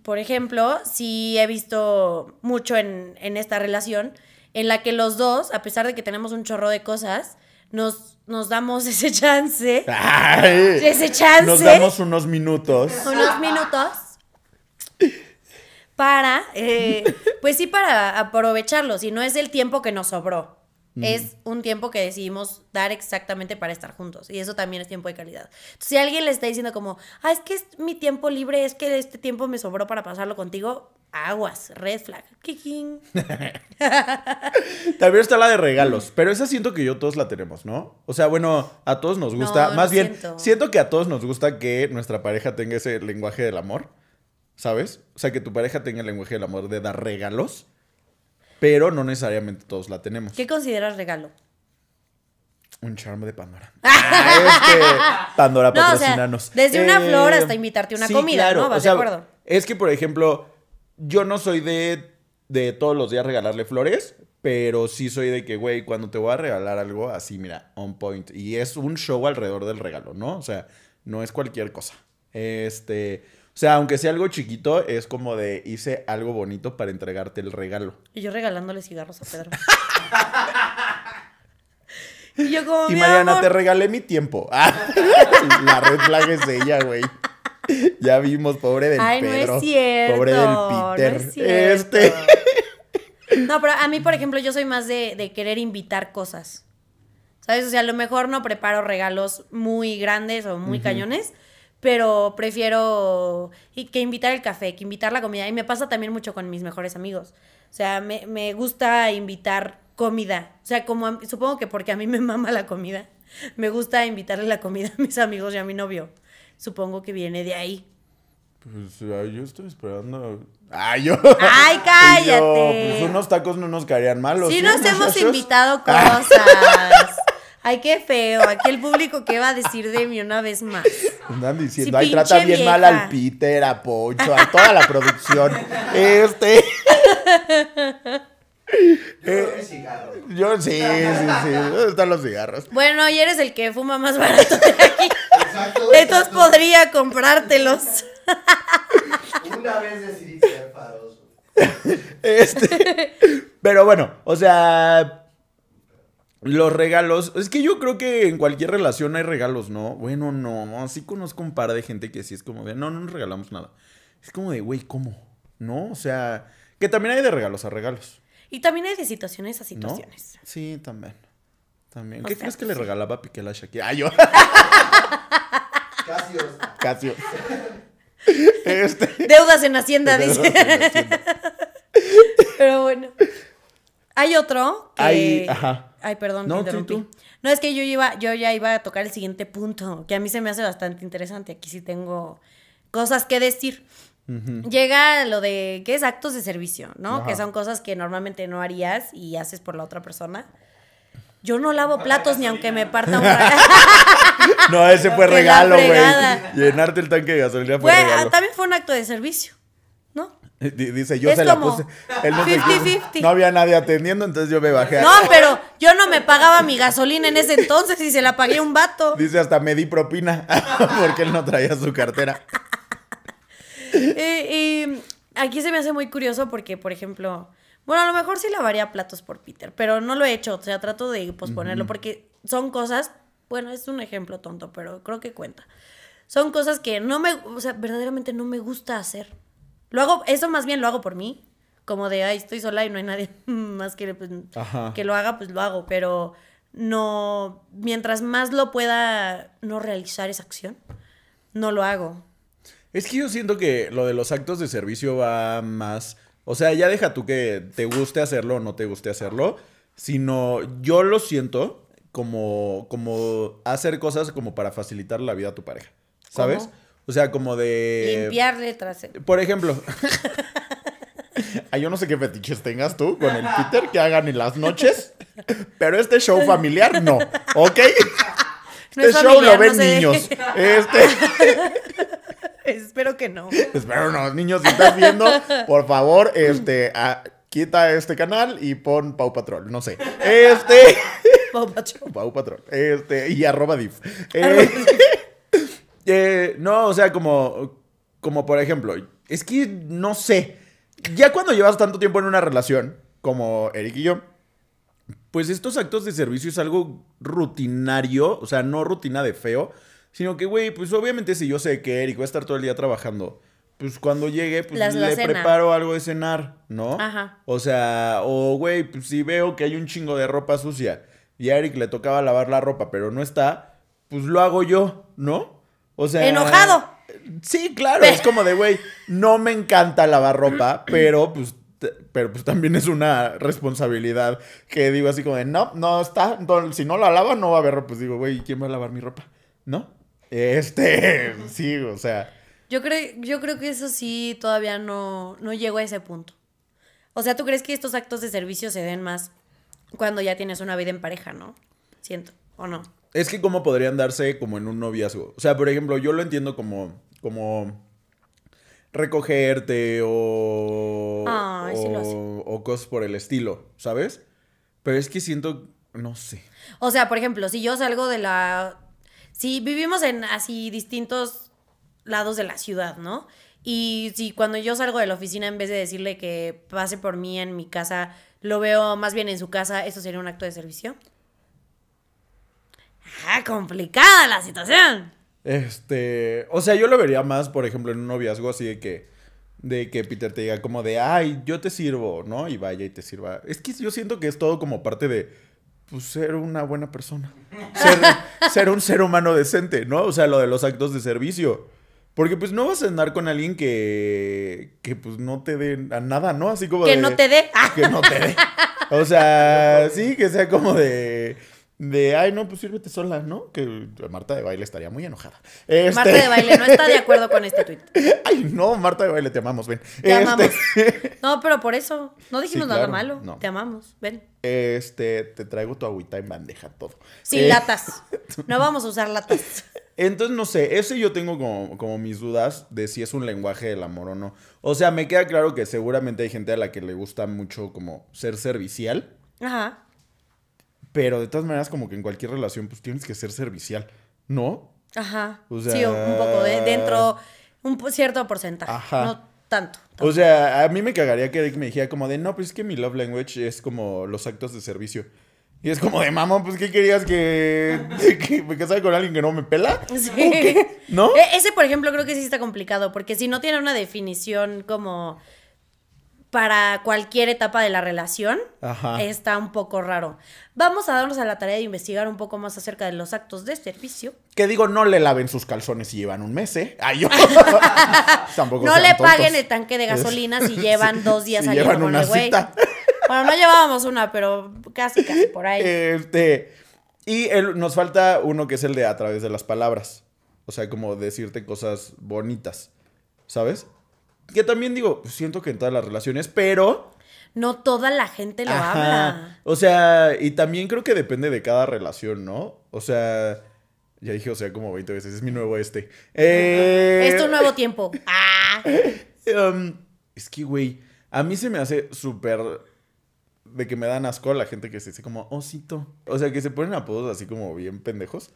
[SPEAKER 1] por ejemplo, sí he visto mucho en, en esta relación, en la que los dos, a pesar de que tenemos un chorro de cosas, nos, nos damos ese chance,
[SPEAKER 2] Ay,
[SPEAKER 1] ese chance,
[SPEAKER 2] Nos damos unos minutos.
[SPEAKER 1] unos minutos para, eh, pues sí, para aprovecharlo, si no es el tiempo que nos sobró. Es un tiempo que decidimos dar exactamente para estar juntos. Y eso también es tiempo de calidad. Entonces, si alguien le está diciendo como, ah, es que es mi tiempo libre, es que este tiempo me sobró para pasarlo contigo, aguas, red flag. Kikin.
[SPEAKER 2] También está la de regalos, pero esa siento que yo todos la tenemos, ¿no? O sea, bueno, a todos nos gusta,
[SPEAKER 1] No,
[SPEAKER 2] más
[SPEAKER 1] no
[SPEAKER 2] bien,
[SPEAKER 1] siento.
[SPEAKER 2] siento que a todos nos gusta que nuestra pareja tenga ese lenguaje del amor, ¿sabes? O sea, que tu pareja tenga el lenguaje del amor de dar regalos, pero no necesariamente todos la tenemos.
[SPEAKER 1] ¿Qué consideras regalo?
[SPEAKER 2] Un charme de Pandora. Ah, este, Pandora,
[SPEAKER 1] No, o sea,
[SPEAKER 2] patrocinanos.
[SPEAKER 1] desde una flor hasta invitarte una comida, ¿no? ¿Vas de acuerdo?
[SPEAKER 2] Es que, por ejemplo, yo no soy de, de todos los días regalarle flores, pero sí soy de que, güey, cuando te voy a regalar algo así, mira, on point. Y es un show alrededor del regalo, ¿no? O sea, no es cualquier cosa. Este, o sea, aunque sea algo chiquito, es como de hice algo bonito para entregarte el regalo.
[SPEAKER 1] Y yo regalándole cigarros a Pedro. y yo como,
[SPEAKER 2] Y Mariana,
[SPEAKER 1] amor,
[SPEAKER 2] te regalé mi tiempo. Ah, la red flag es ella, güey. Ya vimos, pobre del
[SPEAKER 1] Ay, no
[SPEAKER 2] Pedro.
[SPEAKER 1] es cierto.
[SPEAKER 2] Pobre del
[SPEAKER 1] no
[SPEAKER 2] Peter.
[SPEAKER 1] es cierto.
[SPEAKER 2] este.
[SPEAKER 1] No, pero a mí, por ejemplo, yo soy más de, de querer invitar cosas. ¿Sabes? O sea, a lo mejor no preparo regalos muy grandes o muy cañones, pero prefiero y que invitar el café, que invitar la comida. Y me pasa también mucho con mis mejores amigos. O sea, me, me gusta invitar comida. O sea, como a- supongo que porque a mí me mama la comida, me gusta invitarle la comida a mis amigos y a mi novio. Supongo que viene de ahí.
[SPEAKER 2] Pues yo estoy esperando. Ay, yo.
[SPEAKER 1] ¡Ay,
[SPEAKER 2] Y
[SPEAKER 1] cállate!
[SPEAKER 2] yo, pues unos tacos no nos caerían mal. ¿o
[SPEAKER 1] Sí
[SPEAKER 2] sí,
[SPEAKER 1] nos hemos invitado cosas. Ay, qué feo. Aquí el público, ¿qué va a decir de mí una vez más?
[SPEAKER 2] Andan diciendo,
[SPEAKER 1] Sí,
[SPEAKER 2] ay, trata bien mal al Peter, a Poncho, a toda la producción. Este.
[SPEAKER 3] Yo, cigarro.
[SPEAKER 2] Yo Yo sí, sí, sí. ¿Dónde están los cigarros?
[SPEAKER 1] Bueno, y eres el que fuma más barato de aquí.
[SPEAKER 3] Exacto.
[SPEAKER 1] Entonces
[SPEAKER 3] exacto.
[SPEAKER 1] podría comprártelos.
[SPEAKER 3] Una vez decidí ser faroso.
[SPEAKER 2] Este. Pero bueno, o sea. Los regalos. Es que yo creo que en cualquier relación hay regalos, ¿no? Bueno, no. Sí conozco un par de gente que sí es como de. No, no nos regalamos nada. Es como de, güey, ¿cómo? ¿No? O sea. Que también hay de regalos a regalos.
[SPEAKER 1] Y también hay de situaciones a
[SPEAKER 2] ¿No?
[SPEAKER 1] situaciones.
[SPEAKER 2] Sí, también. También.
[SPEAKER 1] O
[SPEAKER 2] ¿Qué
[SPEAKER 1] sea,
[SPEAKER 2] crees que
[SPEAKER 1] pues
[SPEAKER 2] le
[SPEAKER 1] sí.
[SPEAKER 2] regalaba Piqué a la Shakira? Ah, yo.
[SPEAKER 3] Casi os-
[SPEAKER 2] Casio. Este.
[SPEAKER 1] Deudas en Hacienda,
[SPEAKER 2] Deudas
[SPEAKER 1] dice.
[SPEAKER 2] en Hacienda.
[SPEAKER 1] Pero bueno. Hay otro que...
[SPEAKER 2] Hay- ajá.
[SPEAKER 1] Ay, perdón,
[SPEAKER 2] No,
[SPEAKER 1] te
[SPEAKER 2] tú,
[SPEAKER 1] interrumpí.
[SPEAKER 2] tú.
[SPEAKER 1] No, es que yo iba, yo ya iba a tocar el siguiente punto, que a mí se me hace bastante interesante. Aquí sí tengo cosas que decir. Llega lo de, ¿qué es? Actos de servicio, ¿no?
[SPEAKER 2] Ajá.
[SPEAKER 1] Que son cosas que normalmente no harías y haces por la otra persona. Yo no lavo platos ni aunque me parta un
[SPEAKER 2] No, ese fue
[SPEAKER 1] Que
[SPEAKER 2] regalo, güey. Llenarte el tanque de gasolina fue
[SPEAKER 1] Fue-
[SPEAKER 2] regalo.
[SPEAKER 1] también fue un acto de servicio,
[SPEAKER 2] Dice, yo
[SPEAKER 1] Es
[SPEAKER 2] se la puse. Él no, se
[SPEAKER 1] 50-50.
[SPEAKER 2] quiso. no había nadie atendiendo, entonces yo me bajé. a-
[SPEAKER 1] No, pero yo no me pagaba mi gasolina en ese entonces y se la pagué a un vato.
[SPEAKER 2] Dice, hasta me di propina. porque él no traía su cartera.
[SPEAKER 1] Y, y aquí se me hace muy curioso porque, por ejemplo, bueno, a lo mejor sí lavaría platos por Peter, pero no lo he hecho, o sea, trato de posponerlo porque son cosas, bueno, es un ejemplo tonto, pero creo que cuenta. Son cosas que no me, o sea, verdaderamente no me gusta hacer. Lo hago, eso más bien lo hago por mí, como de, ay, estoy sola y no hay nadie más que, pues, que lo haga, pues lo hago, pero no, mientras más lo pueda no realizar esa acción, no lo hago.
[SPEAKER 2] Es que yo siento que lo de los actos de servicio va más. O sea, ya deja tú que te guste hacerlo o no te guste hacerlo. Sino yo lo siento como, como hacer cosas como para facilitar la vida a tu pareja. ¿Sabes?
[SPEAKER 1] ¿Cómo?
[SPEAKER 2] O sea, como de.
[SPEAKER 1] Limpiarle trasero.
[SPEAKER 2] Por ejemplo. Ay, yo no sé qué fetiches tengas tú con el Peter que hagan en las noches. Pero este show familiar no. ¿Ok?
[SPEAKER 1] No
[SPEAKER 2] Este
[SPEAKER 1] es
[SPEAKER 2] show lo ven
[SPEAKER 1] no
[SPEAKER 2] niños. Este.
[SPEAKER 1] Espero que no.
[SPEAKER 2] Espero no, niños, si estás viendo, por favor, este, quita este canal y pon Pau Patrol, no sé. Este,
[SPEAKER 1] Pau Patrol.
[SPEAKER 2] Pau Patrol, este, y arroba div. Eh, eh, no, o sea, como, como por ejemplo, es que no sé, ya cuando llevas tanto tiempo en una relación, como Eric y yo, pues estos actos de servicio es algo rutinario, o sea, no rutina de feo, sino que, güey, pues obviamente si yo sé que Eric va a estar todo el día trabajando, pues cuando llegue, pues
[SPEAKER 1] Las-
[SPEAKER 2] le preparo algo de cenar, ¿no?
[SPEAKER 1] Ajá.
[SPEAKER 2] O sea, o güey, pues si veo que hay un chingo de ropa sucia y a Eric le tocaba lavar la ropa, pero no está, pues lo hago yo, ¿no? O sea...
[SPEAKER 1] Enojado.
[SPEAKER 2] Sí, claro, es como de, güey, no me encanta lavar ropa, pero pues, pero pues también es una responsabilidad que digo así como de, no, no está, entonces, si no la lava no va a haber ropa. Pues digo, güey, ¿quién va a lavar mi ropa? ¿No? Este, sí, o sea,
[SPEAKER 1] Yo creo, yo creo que eso sí todavía no, no llego a ese punto. O sea, ¿tú crees que estos actos de servicio se den más cuando ya tienes una vida en pareja, no? Siento, ¿o no?
[SPEAKER 2] Es que cómo podrían darse como en un noviazgo. O sea, por ejemplo, yo lo entiendo como, como recogerte o,
[SPEAKER 1] sí
[SPEAKER 2] o, o cosas por el estilo, ¿sabes? Pero es que siento, no sé.
[SPEAKER 1] O sea, por ejemplo, si yo salgo de la... Si vivimos en así distintos lados de la ciudad, ¿no? Y si cuando yo salgo de la oficina, en vez de decirle que pase por mí en mi casa, lo veo más bien en su casa, ¿eso sería un acto de servicio? Ah, complicada la situación.
[SPEAKER 2] Este, o sea, yo lo vería más, por ejemplo, en un noviazgo así de que, de que Peter te diga como de, ay, yo te sirvo, ¿no? Y vaya y te sirva. Es que yo siento que es todo como parte de, pues, ser una buena persona. Ser, ser un ser humano decente, ¿no? O sea, lo de los actos de servicio. Porque, pues, no vas a andar con alguien que, que pues, no te dé a nada, ¿no? Así como
[SPEAKER 1] Que
[SPEAKER 2] de-
[SPEAKER 1] no te dé.
[SPEAKER 2] Que no te dé. O sea, sí, que sea como de. De, ay, no, pues sírvete sola, ¿no? Que Marta de baile estaría muy enojada. Este,
[SPEAKER 1] Marta de baile no está de acuerdo con este tuit.
[SPEAKER 2] Ay, no, Marta de baile, te amamos, ven.
[SPEAKER 1] Te
[SPEAKER 2] este,
[SPEAKER 1] amamos. No, pero por eso. No dijimos
[SPEAKER 2] Sí,
[SPEAKER 1] nada malo.
[SPEAKER 2] no.
[SPEAKER 1] Te amamos. Ven.
[SPEAKER 2] Este, te traigo tu agüita en bandeja, todo.
[SPEAKER 1] Sin
[SPEAKER 2] Eh,
[SPEAKER 1] latas. No vamos a usar latas.
[SPEAKER 2] Entonces, no sé, ese yo tengo como, como mis dudas de si es un lenguaje del amor o no. O sea, me queda claro que seguramente hay gente a la que le gusta mucho como ser servicial.
[SPEAKER 1] Ajá.
[SPEAKER 2] Pero de todas maneras, como que en cualquier relación, pues tienes que ser servicial, ¿no?
[SPEAKER 1] Ajá.
[SPEAKER 2] O
[SPEAKER 1] sí, un poco de dentro, un cierto porcentaje.
[SPEAKER 2] Ajá.
[SPEAKER 1] No tanto.
[SPEAKER 2] O sea, a mí me cagaría que Eric me dijera como de, no, pues es que mi love language es como los actos de servicio. Y es como de, mamá, pues ¿qué querías que, que me casara con alguien que no me pela?
[SPEAKER 1] Sí.
[SPEAKER 2] ¿No?
[SPEAKER 1] E- Ese, por ejemplo, creo que sí está complicado, porque si no tiene una definición como para cualquier etapa de la relación,
[SPEAKER 2] Ajá.
[SPEAKER 1] está un poco raro. Vamos a darnos a la tarea de investigar un poco más acerca de los actos de servicio.
[SPEAKER 2] Que digo, no le laven sus calzones si llevan un mes, ¿eh? Ay, yo. Tampoco
[SPEAKER 1] no le
[SPEAKER 2] tontos.
[SPEAKER 1] paguen el tanque de gasolina si llevan dos días
[SPEAKER 2] si
[SPEAKER 1] saliendo
[SPEAKER 2] llevan
[SPEAKER 1] con
[SPEAKER 2] una
[SPEAKER 1] el güey.
[SPEAKER 2] cita.
[SPEAKER 1] Bueno, no llevábamos una, pero casi, casi por ahí.
[SPEAKER 2] Este. Y el- nos falta uno que es el de a través de las palabras. O sea, como decirte cosas bonitas. ¿Sabes? Que también digo, siento que en todas las relaciones, pero.
[SPEAKER 1] No toda la gente lo
[SPEAKER 2] Ajá.
[SPEAKER 1] habla.
[SPEAKER 2] O sea, y también creo que depende de cada relación, ¿no? O sea. Ya dije, o sea, como 20 veces. Es mi nuevo este. Eh,
[SPEAKER 1] Es tu nuevo tiempo. Ah.
[SPEAKER 2] Um, es que, güey, a mí se me hace súper de que me dan asco la gente que se dice como osito. O sea, que se ponen apodos así como bien pendejos.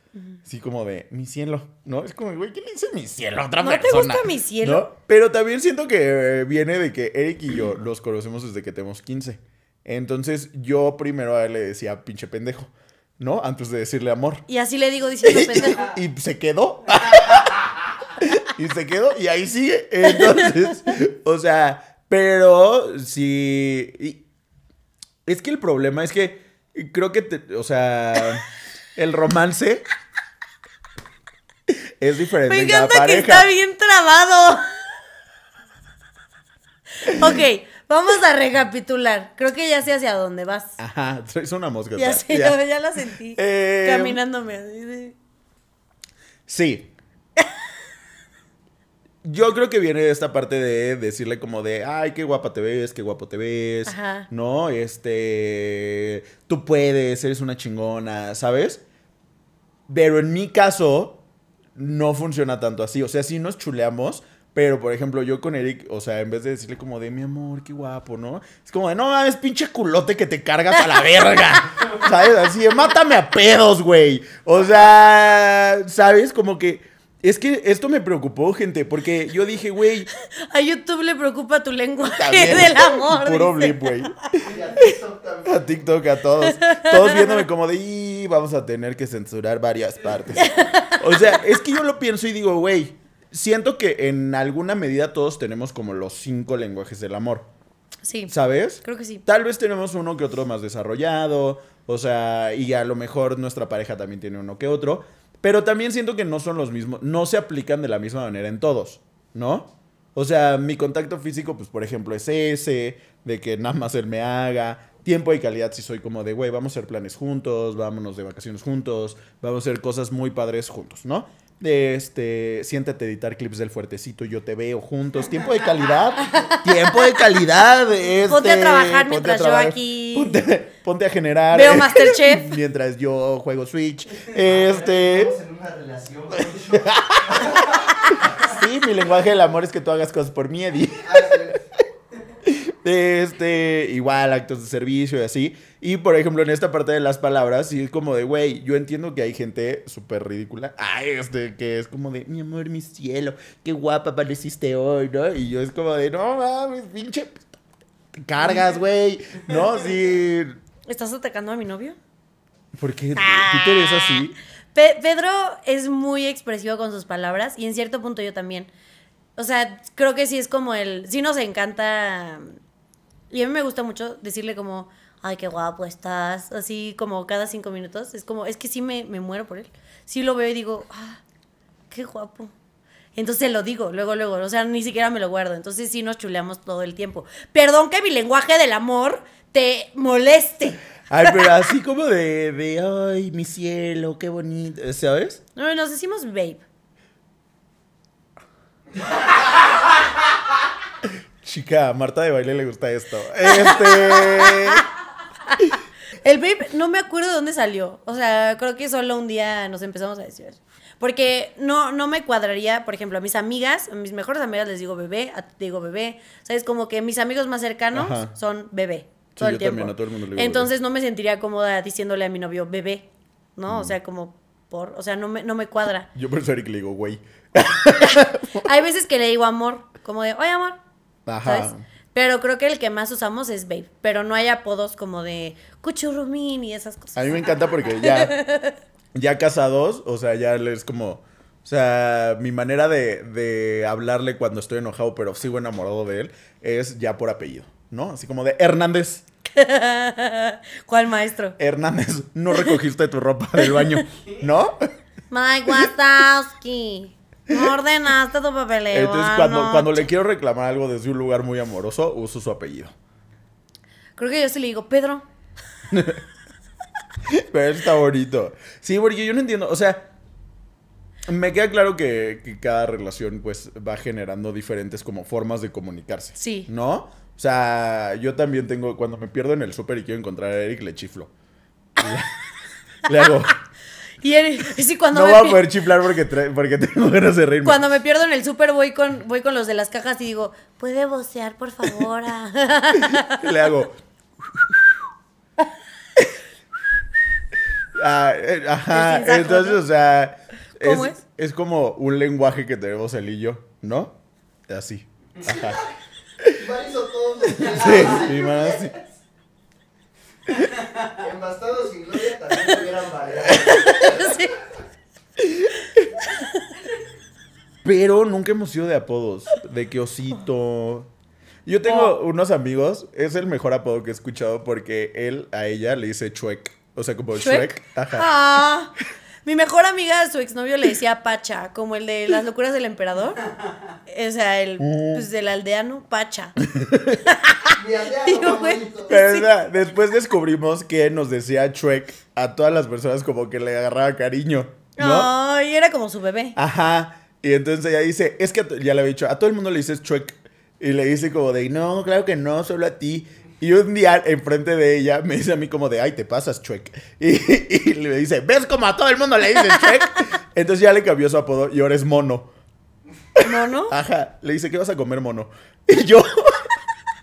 [SPEAKER 2] Así como de mi cielo, ¿no? Es como, güey, ¿quién le dice mi cielo a otra
[SPEAKER 1] ¿No te
[SPEAKER 2] persona?
[SPEAKER 1] gusta mi cielo?
[SPEAKER 2] ¿No? Pero también siento que eh, viene de que Eric y yo los conocemos desde que tenemos 15. Entonces, yo primero a él le decía pinche pendejo, ¿no? Antes de decirle amor.
[SPEAKER 1] Y así le digo diciendo pendejo.
[SPEAKER 2] Y se quedó. y se quedó y ahí sigue. Entonces, o sea, pero sí. y- es que el problema es que creo que, te- o sea, el romance es diferente
[SPEAKER 1] Me
[SPEAKER 2] en cada
[SPEAKER 1] encanta que está bien trabado. ok, vamos a recapitular. Creo que ya sé hacia dónde vas.
[SPEAKER 2] Ajá, es una mosca.
[SPEAKER 1] Ya sé,
[SPEAKER 2] ya.
[SPEAKER 1] la sentí.
[SPEAKER 2] Eh,
[SPEAKER 1] Caminándome
[SPEAKER 2] Sí. Yo creo que viene de esta parte de decirle como de, ay, qué guapa te ves, qué guapo te ves,
[SPEAKER 1] Ajá.
[SPEAKER 2] ¿no? Este, tú puedes, eres una chingona, ¿sabes? Pero en mi caso, no funciona tanto así. O sea, sí nos chuleamos, pero por ejemplo, yo con Eric, o sea, en vez de decirle como de mi amor, qué guapo, ¿no? Es como de, no mames, pinche culote que te cargas a la verga. ¿Sabes? Así de, mátame a pedos, güey. O sea, ¿sabes? Como que. Es que esto me preocupó, gente, porque yo dije, güey.
[SPEAKER 1] A YouTube le preocupa tu lenguaje
[SPEAKER 2] también,
[SPEAKER 1] del amor.
[SPEAKER 2] Puro blip, güey.
[SPEAKER 3] Y a TikTok también.
[SPEAKER 2] A TikTok, a todos. Todos viéndome como de, "Y, vamos a tener que censurar varias partes. O sea, es que yo lo pienso y digo, güey, siento que en alguna medida todos tenemos como los cinco lenguajes del amor,
[SPEAKER 1] Sí,
[SPEAKER 2] ¿sabes?
[SPEAKER 1] creo que sí.
[SPEAKER 2] Tal vez tenemos uno que otro más desarrollado, o sea, y a lo mejor nuestra pareja también tiene uno que otro, pero también siento que no son los mismos, no se aplican de la misma manera en todos, ¿no? O sea, mi contacto físico, pues por ejemplo, es ese, de que nada más él me haga. Tiempo y calidad, si soy como de, güey, vamos a hacer planes juntos, vámonos de vacaciones juntos, vamos a hacer cosas muy padres juntos, ¿no? Este, siéntate a editar clips del fuertecito, yo te veo juntos. Tiempo de calidad, tiempo de calidad.
[SPEAKER 1] Ponte a
[SPEAKER 2] este,
[SPEAKER 1] trabajar
[SPEAKER 2] ponte
[SPEAKER 1] mientras yo
[SPEAKER 2] trabajar,
[SPEAKER 1] aquí-
[SPEAKER 2] Ponte, ponte a generar.
[SPEAKER 1] Veo
[SPEAKER 2] eh,
[SPEAKER 1] Masterchef.
[SPEAKER 2] mientras yo juego Switch. Este.
[SPEAKER 3] Estamos en una relación.
[SPEAKER 2] Sí, mi lenguaje del amor es que tú hagas cosas por mí, Eddie.
[SPEAKER 3] Ah.
[SPEAKER 2] Este, igual, actos de servicio y así. Y por ejemplo, en esta parte de las palabras, sí es como de, güey, yo entiendo que hay gente súper ridícula. Ay, este, que es como de, mi amor, mi cielo, qué guapa apareciste hoy, ¿no? Y yo es como de, no mames, pinche. Te cargas, güey. No, sí.
[SPEAKER 1] ¿Estás atacando a mi novio?
[SPEAKER 2] ¿Por qué Peter es así?
[SPEAKER 1] Pe- Pedro es muy expresivo con sus palabras y en cierto punto yo también. O sea, creo que sí es como el... Sí nos encanta... Y a mí me gusta mucho decirle como, ay, qué guapo estás, así como cada cinco minutos. Es como, es que sí me, me muero por él. Sí lo veo y digo, ah, qué guapo. Entonces lo digo, luego, luego, o sea, ni siquiera me lo guardo. Entonces sí nos chuleamos todo el tiempo. Perdón que mi lenguaje del amor te moleste.
[SPEAKER 2] Ay, pero así como de, de, ay, mi cielo, qué bonito, ¿sabes?
[SPEAKER 1] No, nos decimos babe.
[SPEAKER 2] Chica, a Marta de baile le gusta esto. Este.
[SPEAKER 1] El babe, no me acuerdo de dónde salió. O sea, creo que solo un día nos empezamos a decir. Porque no, no me cuadraría, por ejemplo, a mis amigas, a mis mejores amigas les digo bebé, a ti te digo bebé. ¿Sabes? Como que mis amigos más cercanos
[SPEAKER 2] Ajá.
[SPEAKER 1] son bebé. todo
[SPEAKER 2] yo
[SPEAKER 1] el tiempo.
[SPEAKER 2] también, a todo el mundo le digo bebé.
[SPEAKER 1] Entonces no me sentiría cómoda diciéndole a mi novio bebé, ¿no?
[SPEAKER 2] Mm.
[SPEAKER 1] O sea, como por, o sea, no me, no me cuadra.
[SPEAKER 2] Yo por eso a Eric le digo, güey.
[SPEAKER 1] Hay veces que le digo amor, como de, oye amor,
[SPEAKER 2] Ajá.
[SPEAKER 1] ¿sabes? Pero creo que el que más usamos es babe. Pero no hay apodos como de cuchurrumín y esas cosas.
[SPEAKER 2] A mí me encanta porque ya, ya casados, o sea, ya es como, o sea, mi manera de, de hablarle cuando estoy enojado, pero sigo enamorado de él, es ya por apellido, ¿no? Así como de Hernández,
[SPEAKER 1] ¿Cuál maestro?
[SPEAKER 2] Hernández, no recogiste tu ropa del baño, ¿no?
[SPEAKER 1] Mike Wazowski. No ordenaste tu papeleo.
[SPEAKER 2] Entonces, cuando,
[SPEAKER 1] anoche.
[SPEAKER 2] cuando le quiero reclamar algo desde un lugar muy amoroso, uso su apellido.
[SPEAKER 1] Creo que yo sí le digo, Pedro.
[SPEAKER 2] Pero está bonito. Sí, porque yo no entiendo, o sea, me queda claro que, que cada relación pues va generando diferentes como formas de comunicarse.
[SPEAKER 1] Sí.
[SPEAKER 2] ¿No? O sea, yo también tengo, cuando me pierdo en el súper y quiero encontrar a Eric, le chiflo. Le, le hago,
[SPEAKER 1] Y él, sí, cuando,
[SPEAKER 2] no
[SPEAKER 1] me
[SPEAKER 2] voy a poder chiflar porque, tra- porque tengo ganas de reírme.
[SPEAKER 1] cuando me pierdo en el súper voy con, voy con los de las cajas y digo, ¿puede vocear, por favor? ah?"
[SPEAKER 2] Le hago. Ah, eh, ajá,
[SPEAKER 1] saco,
[SPEAKER 2] entonces,
[SPEAKER 1] ¿no?
[SPEAKER 2] o sea,
[SPEAKER 1] ¿Cómo
[SPEAKER 2] es,
[SPEAKER 1] es?
[SPEAKER 2] es como un lenguaje que tenemos él y yo, ¿no? Así. Ajá.
[SPEAKER 3] Iván hizo todos los días.
[SPEAKER 2] Sí, así.
[SPEAKER 3] En Bastardos sin Gloria también me hubieran baleado.
[SPEAKER 1] Sí.
[SPEAKER 2] Pero nunca hemos sido de apodos, de que osito. Yo tengo unos amigos, es el mejor apodo que he escuchado porque él a ella le dice Chuec. O sea, como. ¿Shrek? Ajá.
[SPEAKER 1] Ah, mi mejor amiga su exnovio le decía Pacha, como el de las locuras del emperador. O sea, el
[SPEAKER 2] Mm.
[SPEAKER 1] pues, del aldeano, Pacha.
[SPEAKER 3] Mi aldeano
[SPEAKER 1] Digo, güey.
[SPEAKER 3] favorito.
[SPEAKER 2] Pero después descubrimos que nos decía Chuec a todas las personas como que le agarraba cariño, ¿no?
[SPEAKER 1] Ay, era como su bebé.
[SPEAKER 2] Ajá. Y entonces ella dice, es que a to- ya le había dicho, a todo el mundo le dices Chuec. Y le dice como de, no, claro que no, solo a ti. Y un día, enfrente de ella, me dice a mí como de, ay, te pasas, Chuec. Y, y le dice, ¿ves como a todo el mundo le dices Chuec? Entonces ya le cambió su apodo y ahora es Mono.
[SPEAKER 1] ¿No, no?
[SPEAKER 2] Ajá, le dice, ¿qué vas a comer, mono? Y yo,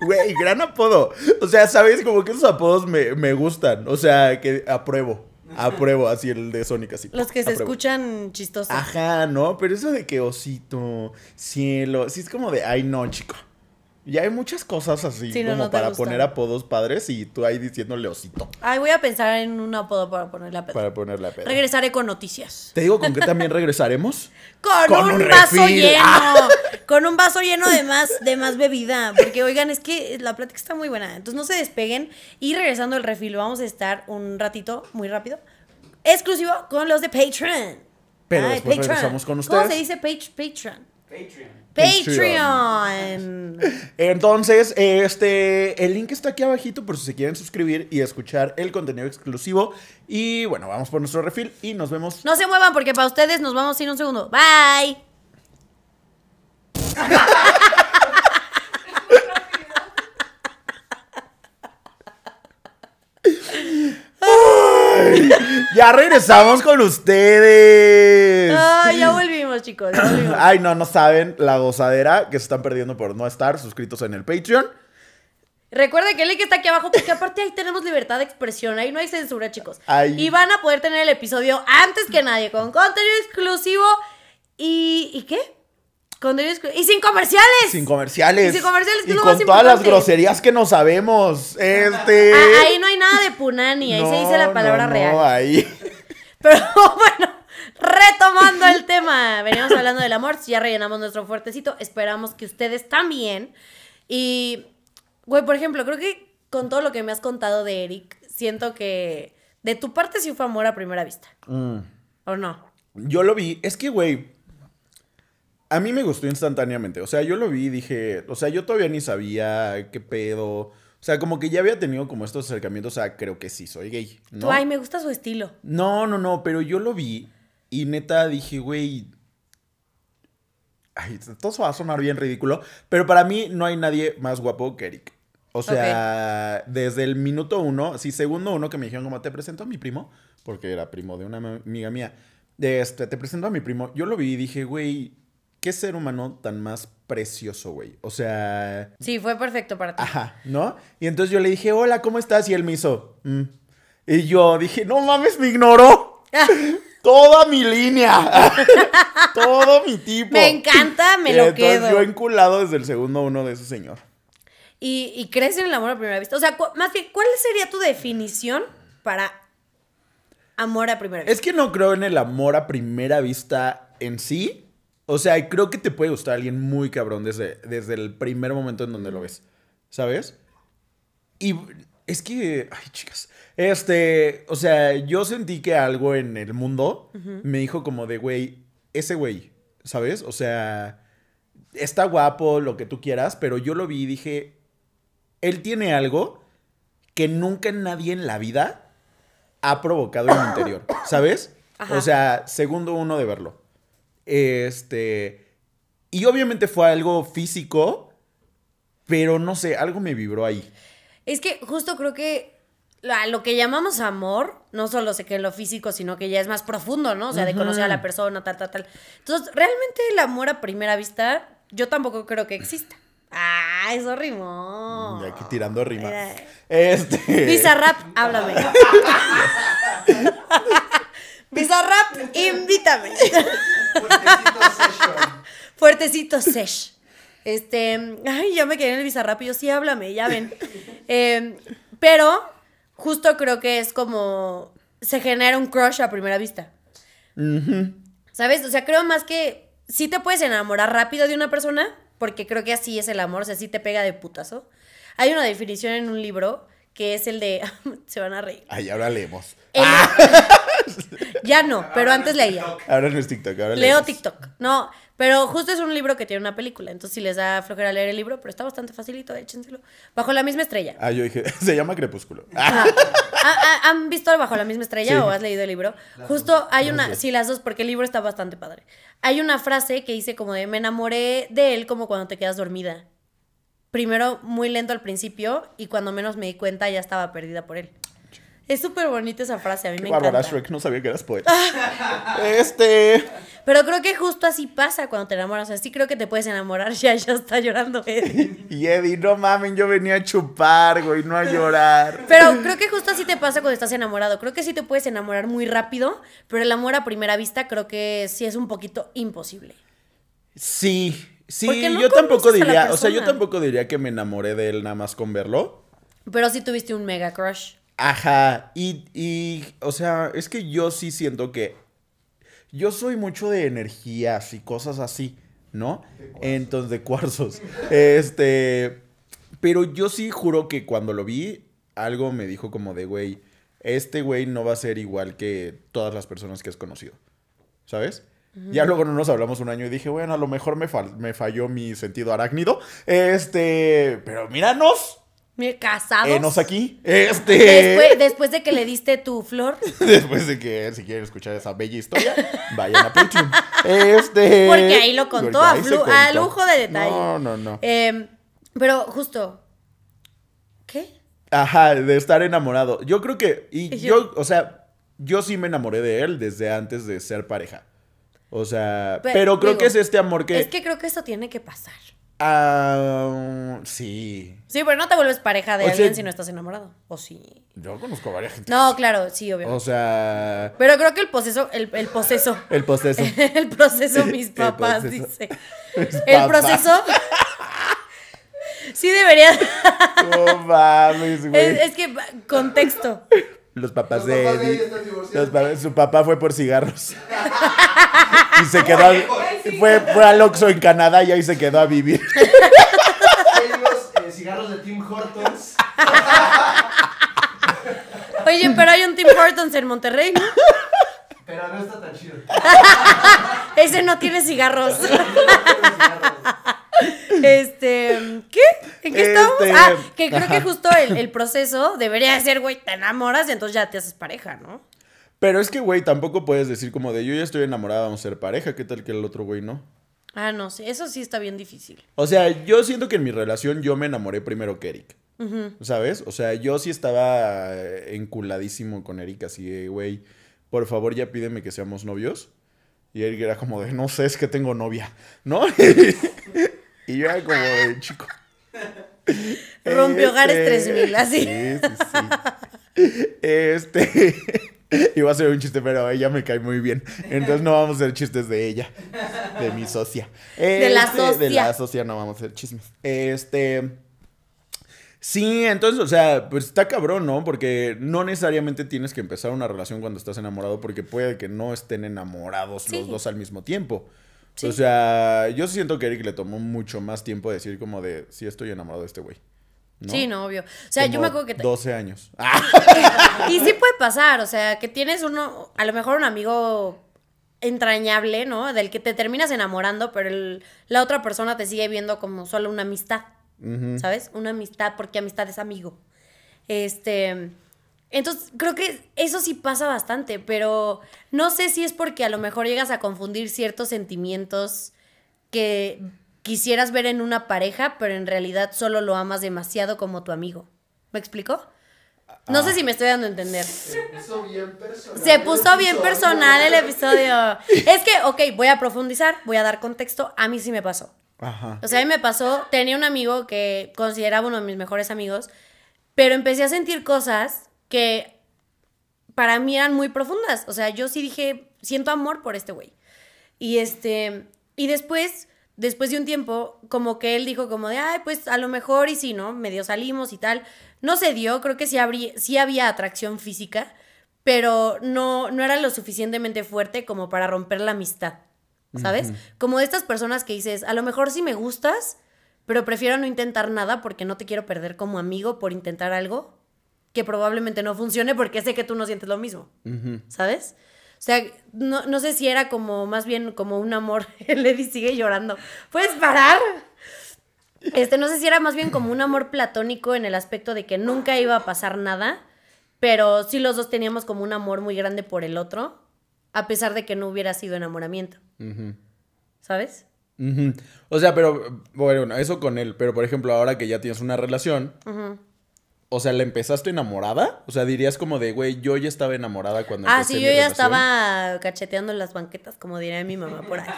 [SPEAKER 2] güey, gran apodo. O sea, ¿sabes? Como que esos apodos me, me gustan. O sea, que apruebo. Apruebo, así el de Sonic, así.
[SPEAKER 1] Los que se
[SPEAKER 2] apruebo.
[SPEAKER 1] escuchan chistosos.
[SPEAKER 2] Ajá, ¿no? Pero eso de que osito, cielo, sí es como de, ay, no, chico. Ya hay muchas cosas así
[SPEAKER 1] Sí, no,
[SPEAKER 2] como
[SPEAKER 1] no
[SPEAKER 2] para poner apodos padres y tú ahí diciéndole osito
[SPEAKER 1] Ay, voy a pensar en un apodo para ponerle a Pedro.
[SPEAKER 2] para ponerle a pedo.
[SPEAKER 1] Regresaré con noticias.
[SPEAKER 2] ¿Te digo con qué también regresaremos?
[SPEAKER 1] Con,
[SPEAKER 2] Con
[SPEAKER 1] un,
[SPEAKER 2] un
[SPEAKER 1] vaso
[SPEAKER 2] refil.
[SPEAKER 1] lleno. Con un vaso lleno de más, de más bebida. Porque, oigan, es que la plática está muy buena. Entonces no se despeguen. Y regresando al refil, vamos a estar un ratito, muy rápido, exclusivo con los de Patreon.
[SPEAKER 2] Pero después regresamos con
[SPEAKER 1] ¿Cómo
[SPEAKER 2] ustedes.
[SPEAKER 1] se dice page- Patreon?
[SPEAKER 4] Patreon.
[SPEAKER 1] Patreon.
[SPEAKER 2] Entonces, este, el link está aquí abajito por si se quieren suscribir y escuchar el contenido exclusivo. Y bueno, vamos por nuestro refil y nos vemos.
[SPEAKER 1] No se muevan porque para ustedes nos vamos ir un segundo. Bye.
[SPEAKER 2] Ya regresamos con ustedes.
[SPEAKER 1] Ay, ya chicos. volvimos.
[SPEAKER 2] Ay, no, no saben la gozadera que se están perdiendo por no estar suscritos en el Patreon.
[SPEAKER 1] Recuerden que el link está aquí abajo porque aparte ahí tenemos libertad de expresión, ahí no hay censura, chicos.
[SPEAKER 2] Ahí.
[SPEAKER 1] Y van a poder tener el episodio antes que nadie, con contenido exclusivo y... ¿Y qué? Contenido exclusivo. Y sin comerciales.
[SPEAKER 2] Sin comerciales.
[SPEAKER 1] Y sin comerciales, que
[SPEAKER 2] Y
[SPEAKER 1] es lo
[SPEAKER 2] con
[SPEAKER 1] más
[SPEAKER 2] todas las groserías que no sabemos. Este.
[SPEAKER 1] Ah, ahí no hay nada de punani, ahí se dice la
[SPEAKER 2] No,
[SPEAKER 1] palabra
[SPEAKER 2] no, no,
[SPEAKER 1] real.
[SPEAKER 2] ahí.
[SPEAKER 1] Pero bueno, retomando el tema, veníamos hablando del amor, ya rellenamos nuestro fuertecito, esperamos que ustedes también. Y, güey, por ejemplo, creo que con todo lo que me has contado de Eric, siento que de tu parte sí fue amor a primera vista,
[SPEAKER 2] Mm.
[SPEAKER 1] ¿o no?
[SPEAKER 2] Yo lo vi. Es que, güey. A mí me gustó instantáneamente. O sea, yo lo vi y dije. O sea, yo todavía ni sabía qué pedo. O sea, como que ya había tenido como estos acercamientos a creo que sí soy gay. ¿no?
[SPEAKER 1] Tú, ay, me gusta su estilo.
[SPEAKER 2] No, no, no, pero yo lo vi y neta dije, güey. Ay, todo va a sonar bien ridículo, pero para mí no hay nadie más guapo que Eric. O sea, desde el minuto uno, sí, segundo uno que me dijeron como te presento a mi primo, porque era primo de una amiga mía, este, te presento a mi primo, yo lo vi y dije, güey, qué ser humano tan más precioso, güey. O sea,
[SPEAKER 1] Sí, fue perfecto para ti.
[SPEAKER 2] ajá, ¿no? Y entonces yo le dije, hola, ¿cómo estás? Y él me hizo, "Mm". y yo dije, no mames, me ignoró. Toda mi línea. Todo mi tipo.
[SPEAKER 1] Me encanta, me
[SPEAKER 2] Y
[SPEAKER 1] lo
[SPEAKER 2] entonces
[SPEAKER 1] quedo.
[SPEAKER 2] Yo enculado desde el segundo uno de ese señor.
[SPEAKER 1] ¿Y, y crees en el amor a primera vista? O sea, más bien, ¿cuál sería tu definición para amor a primera vista?
[SPEAKER 2] Es que no creo en el amor a primera vista en sí. O sea, creo que te puede gustar alguien muy cabrón desde, desde el primer momento en donde lo ves. ¿Sabes? Y es que, ay, chicas. Este, o sea, yo sentí que algo en el mundo me dijo como de, güey, ese güey, ¿sabes? O sea, está guapo, lo que tú quieras, pero yo lo vi y dije, él tiene algo que nunca nadie en la vida ha provocado en mi interior, ¿sabes?
[SPEAKER 1] Ajá.
[SPEAKER 2] O sea, segundo uno de verlo. Este, y obviamente fue algo físico, pero no sé, algo me vibró ahí.
[SPEAKER 1] Es que justo creo que la- lo que llamamos amor, no solo sé que en lo físico, sino que ya es más profundo, ¿no? O sea, de conocer a la persona, tal, tal, tal. Entonces, realmente el amor a primera vista, yo tampoco creo que exista. Ah, eso rimó.
[SPEAKER 2] Y aquí tirando rima.
[SPEAKER 1] Mira.
[SPEAKER 2] Este.
[SPEAKER 1] Bizarrap, háblame. Bizarrap, invítame.
[SPEAKER 3] Fuertecito session.
[SPEAKER 1] Fuertecito sesh. Este, ay, ya me quedé en el bizarrap y yo sí, háblame, ya ven. Eh, pero justo creo que es como se genera un crush a primera vista. ¿Sabes? O sea, creo más que sí te puedes enamorar rápido de una persona, porque creo que así es el amor, o sea, sí te pega de putazo. Hay una definición en un libro que es el de, se van a reír.
[SPEAKER 2] Ay, ahora leemos.
[SPEAKER 1] El- ya no, pero antes leía.
[SPEAKER 2] Ahora no es TikTok, ahora
[SPEAKER 1] Leo
[SPEAKER 2] leemos.
[SPEAKER 1] TikTok. No, pero justo es un libro que tiene una película. Entonces, si les da flojera leer el libro, pero está bastante facilito, échenselo. Bajo la misma estrella.
[SPEAKER 2] Ah, yo dije, se llama Crepúsculo.
[SPEAKER 1] Ajá. ¿Ha- ha- ¿Han visto Bajo la misma estrella
[SPEAKER 2] Sí.
[SPEAKER 1] o has leído el libro? Justo hay una, sí, las dos, porque el libro está bastante padre. Hay una frase que dice como de, me enamoré de él como cuando te quedas dormida. Primero muy lento al principio y cuando menos me di cuenta ya estaba perdida por él. Es súper bonita esa frase, a mí
[SPEAKER 2] Qué
[SPEAKER 1] me
[SPEAKER 2] bárbara,
[SPEAKER 1] encanta.
[SPEAKER 2] Shrek, no sabía que eras poeta. este.
[SPEAKER 1] Pero creo que justo así pasa cuando te enamoras. O sea, sí creo que te puedes enamorar. Ya, ya está llorando Eddie.
[SPEAKER 2] Y Eddie, no mamen, yo venía a chupar, güey, no a llorar.
[SPEAKER 1] Pero creo que justo así te pasa cuando estás enamorado. Creo que sí te puedes enamorar muy rápido, pero el amor a primera vista creo que sí es un poquito imposible.
[SPEAKER 2] Sí, sí,
[SPEAKER 1] no
[SPEAKER 2] yo tampoco diría, o sea, yo tampoco diría que me enamoré de él nada más con verlo.
[SPEAKER 1] Pero sí tuviste un mega crush.
[SPEAKER 2] Ajá, y, y, o sea, es que yo sí siento que yo soy mucho de energías y cosas así, ¿no? Entonces, de cuarzos. Este, pero yo sí juro que cuando lo vi, algo me dijo como de, güey, este güey no va a ser igual que todas las personas que has conocido, ¿sabes? Ya luego no nos hablamos un año y dije, bueno, a lo mejor me, fal- me falló mi sentido arácnido. Este, pero míranos,
[SPEAKER 1] casados.
[SPEAKER 2] enos aquí. Este.
[SPEAKER 1] Después, después de que le diste tu flor.
[SPEAKER 2] Después de que, si quieren escuchar esa bella historia, vayan a Patreon. Este.
[SPEAKER 1] Porque ahí lo contó a, lujo de detalle.
[SPEAKER 2] No, no, no.
[SPEAKER 1] Eh, pero justo. ¿Qué?
[SPEAKER 2] Ajá, de estar enamorado. Yo creo que. Y
[SPEAKER 1] Y
[SPEAKER 2] yo,
[SPEAKER 1] yo-
[SPEAKER 2] o sea, yo sí me enamoré de él desde antes de ser pareja. O sea,
[SPEAKER 1] Pe-
[SPEAKER 2] pero creo
[SPEAKER 1] digo,
[SPEAKER 2] que es este amor que.
[SPEAKER 1] Es que creo que eso tiene que pasar.
[SPEAKER 2] Ah, sí.
[SPEAKER 1] Sí, pero no te vuelves pareja de
[SPEAKER 2] O sea-
[SPEAKER 1] alguien si no estás enamorado. ¿O sí?
[SPEAKER 2] Yo conozco a varias gente.
[SPEAKER 1] No, claro, sí, obvio.
[SPEAKER 2] O sea.
[SPEAKER 1] Pero creo que el proceso, el, el proceso,
[SPEAKER 2] El proceso.
[SPEAKER 1] el proceso, mis
[SPEAKER 2] El
[SPEAKER 1] papás,
[SPEAKER 2] proceso.
[SPEAKER 1] dice.
[SPEAKER 2] Mis
[SPEAKER 1] El
[SPEAKER 2] papás.
[SPEAKER 1] proceso. Sí debería.
[SPEAKER 2] No mames, güey.
[SPEAKER 1] Es, es que, contexto.
[SPEAKER 2] Los papás
[SPEAKER 3] Los
[SPEAKER 2] de
[SPEAKER 3] papás de
[SPEAKER 2] Eddie.
[SPEAKER 3] Divorciados.
[SPEAKER 2] los papás- su papá fue por cigarros. y se quedó. al- fue, fue al Oxxo en Canadá y ahí se quedó a vivir.
[SPEAKER 3] Ellos, eh, cigarros de Tim Hortons.
[SPEAKER 1] Oye, pero hay un Tim Hortons en Monterrey, ¿no?
[SPEAKER 3] Pero no está tan chido.
[SPEAKER 1] Ese no tiene cigarros. Este, ¿qué? ¿En qué estamos?
[SPEAKER 2] Este,
[SPEAKER 1] Ah, que creo que justo el, el proceso debería ser, güey, te enamoras y entonces ya te haces pareja, ¿no?
[SPEAKER 2] Pero es que, güey, tampoco puedes decir como de yo ya estoy enamorada, vamos a ser pareja. ¿Qué tal que el otro güey no?
[SPEAKER 1] Ah, no, sí, eso sí está bien difícil.
[SPEAKER 2] O sea, yo siento que en mi relación yo me enamoré primero que Eric. ¿Sabes? O sea, yo sí estaba enculadísimo con Eric, así de, güey, por favor ya pídeme que seamos novios. Y Eric era como de, no sé, es que tengo novia, ¿no? y yo era como de, chico.
[SPEAKER 1] Rompió hogares 3000, así.
[SPEAKER 2] Sí, sí, sí. Este. Iba a ser un chiste, pero ella me cae muy bien. Entonces no vamos a hacer chistes de ella. De mi socia.
[SPEAKER 1] De la
[SPEAKER 2] Este,
[SPEAKER 1] socia.
[SPEAKER 2] De la socia no vamos a hacer chismes. Este. Sí, entonces, o sea, pues está cabrón, ¿no? Porque no necesariamente tienes que empezar una relación cuando estás enamorado, porque puede que no estén enamorados
[SPEAKER 1] Sí.
[SPEAKER 2] los dos al mismo tiempo.
[SPEAKER 1] Sí.
[SPEAKER 2] O sea, yo siento que Eric le tomó mucho más tiempo decir como de, sí estoy enamorado de este güey. ¿no?
[SPEAKER 1] Sí, no, obvio. O sea, yo me acuerdo que... te-
[SPEAKER 2] 12 años.
[SPEAKER 1] Y sí puede pasar, o sea, que tienes uno, a lo mejor un amigo entrañable, ¿no? Del que te terminas enamorando, pero el- la otra persona te sigue viendo como solo una amistad. ¿sabes? Una amistad, porque amistad es amigo. Este. Entonces, creo que eso sí pasa bastante, pero no sé si es porque a lo mejor llegas a confundir ciertos sentimientos que quisieras ver en una pareja, pero en realidad solo lo amas demasiado como tu amigo. ¿Me explico? No sé si me estoy dando a entender.
[SPEAKER 3] Se puso bien personal.
[SPEAKER 1] Se puso
[SPEAKER 3] el
[SPEAKER 1] bien
[SPEAKER 3] episodio.
[SPEAKER 1] personal el episodio. Es que, ok, voy a profundizar, voy a dar contexto. A mí sí me pasó.
[SPEAKER 2] Ajá.
[SPEAKER 1] O sea, a mí me pasó, tenía un amigo que consideraba uno de mis mejores amigos, pero empecé a sentir cosas que para mí eran muy profundas. O sea, yo sí dije, siento amor por este güey. Y este, y después, después de un tiempo, como que él dijo como de, ay, pues a lo mejor y sí, ¿no? Medio salimos y tal. No se dio, creo que sí, habría, sí había atracción física, pero no, no era lo suficientemente fuerte como para romper la amistad, ¿sabes? Como de estas personas que dices, a lo mejor sí me gustas, pero prefiero no intentar nada porque no te quiero perder como amigo por intentar algo que probablemente no funcione porque sé que tú no sientes lo mismo. ¿sabes? O sea, no, no sé si era como más bien como un amor. Levi sigue llorando. ¿Puedes parar? Este, no sé si era más bien como un amor platónico en el aspecto de que nunca iba a pasar nada, pero sí los dos teníamos como un amor muy grande por el otro, a pesar de que no hubiera sido enamoramiento. ¿sabes?
[SPEAKER 2] O sea, pero, bueno, eso con él. Pero, por ejemplo, ahora que ya tienes una relación, o sea, ¿le empezaste enamorada? O sea, dirías como de, güey, yo ya estaba enamorada cuando
[SPEAKER 1] Ah, sí, yo ya
[SPEAKER 2] relación.
[SPEAKER 1] estaba cacheteando las banquetas, como diría mi mamá por ahí.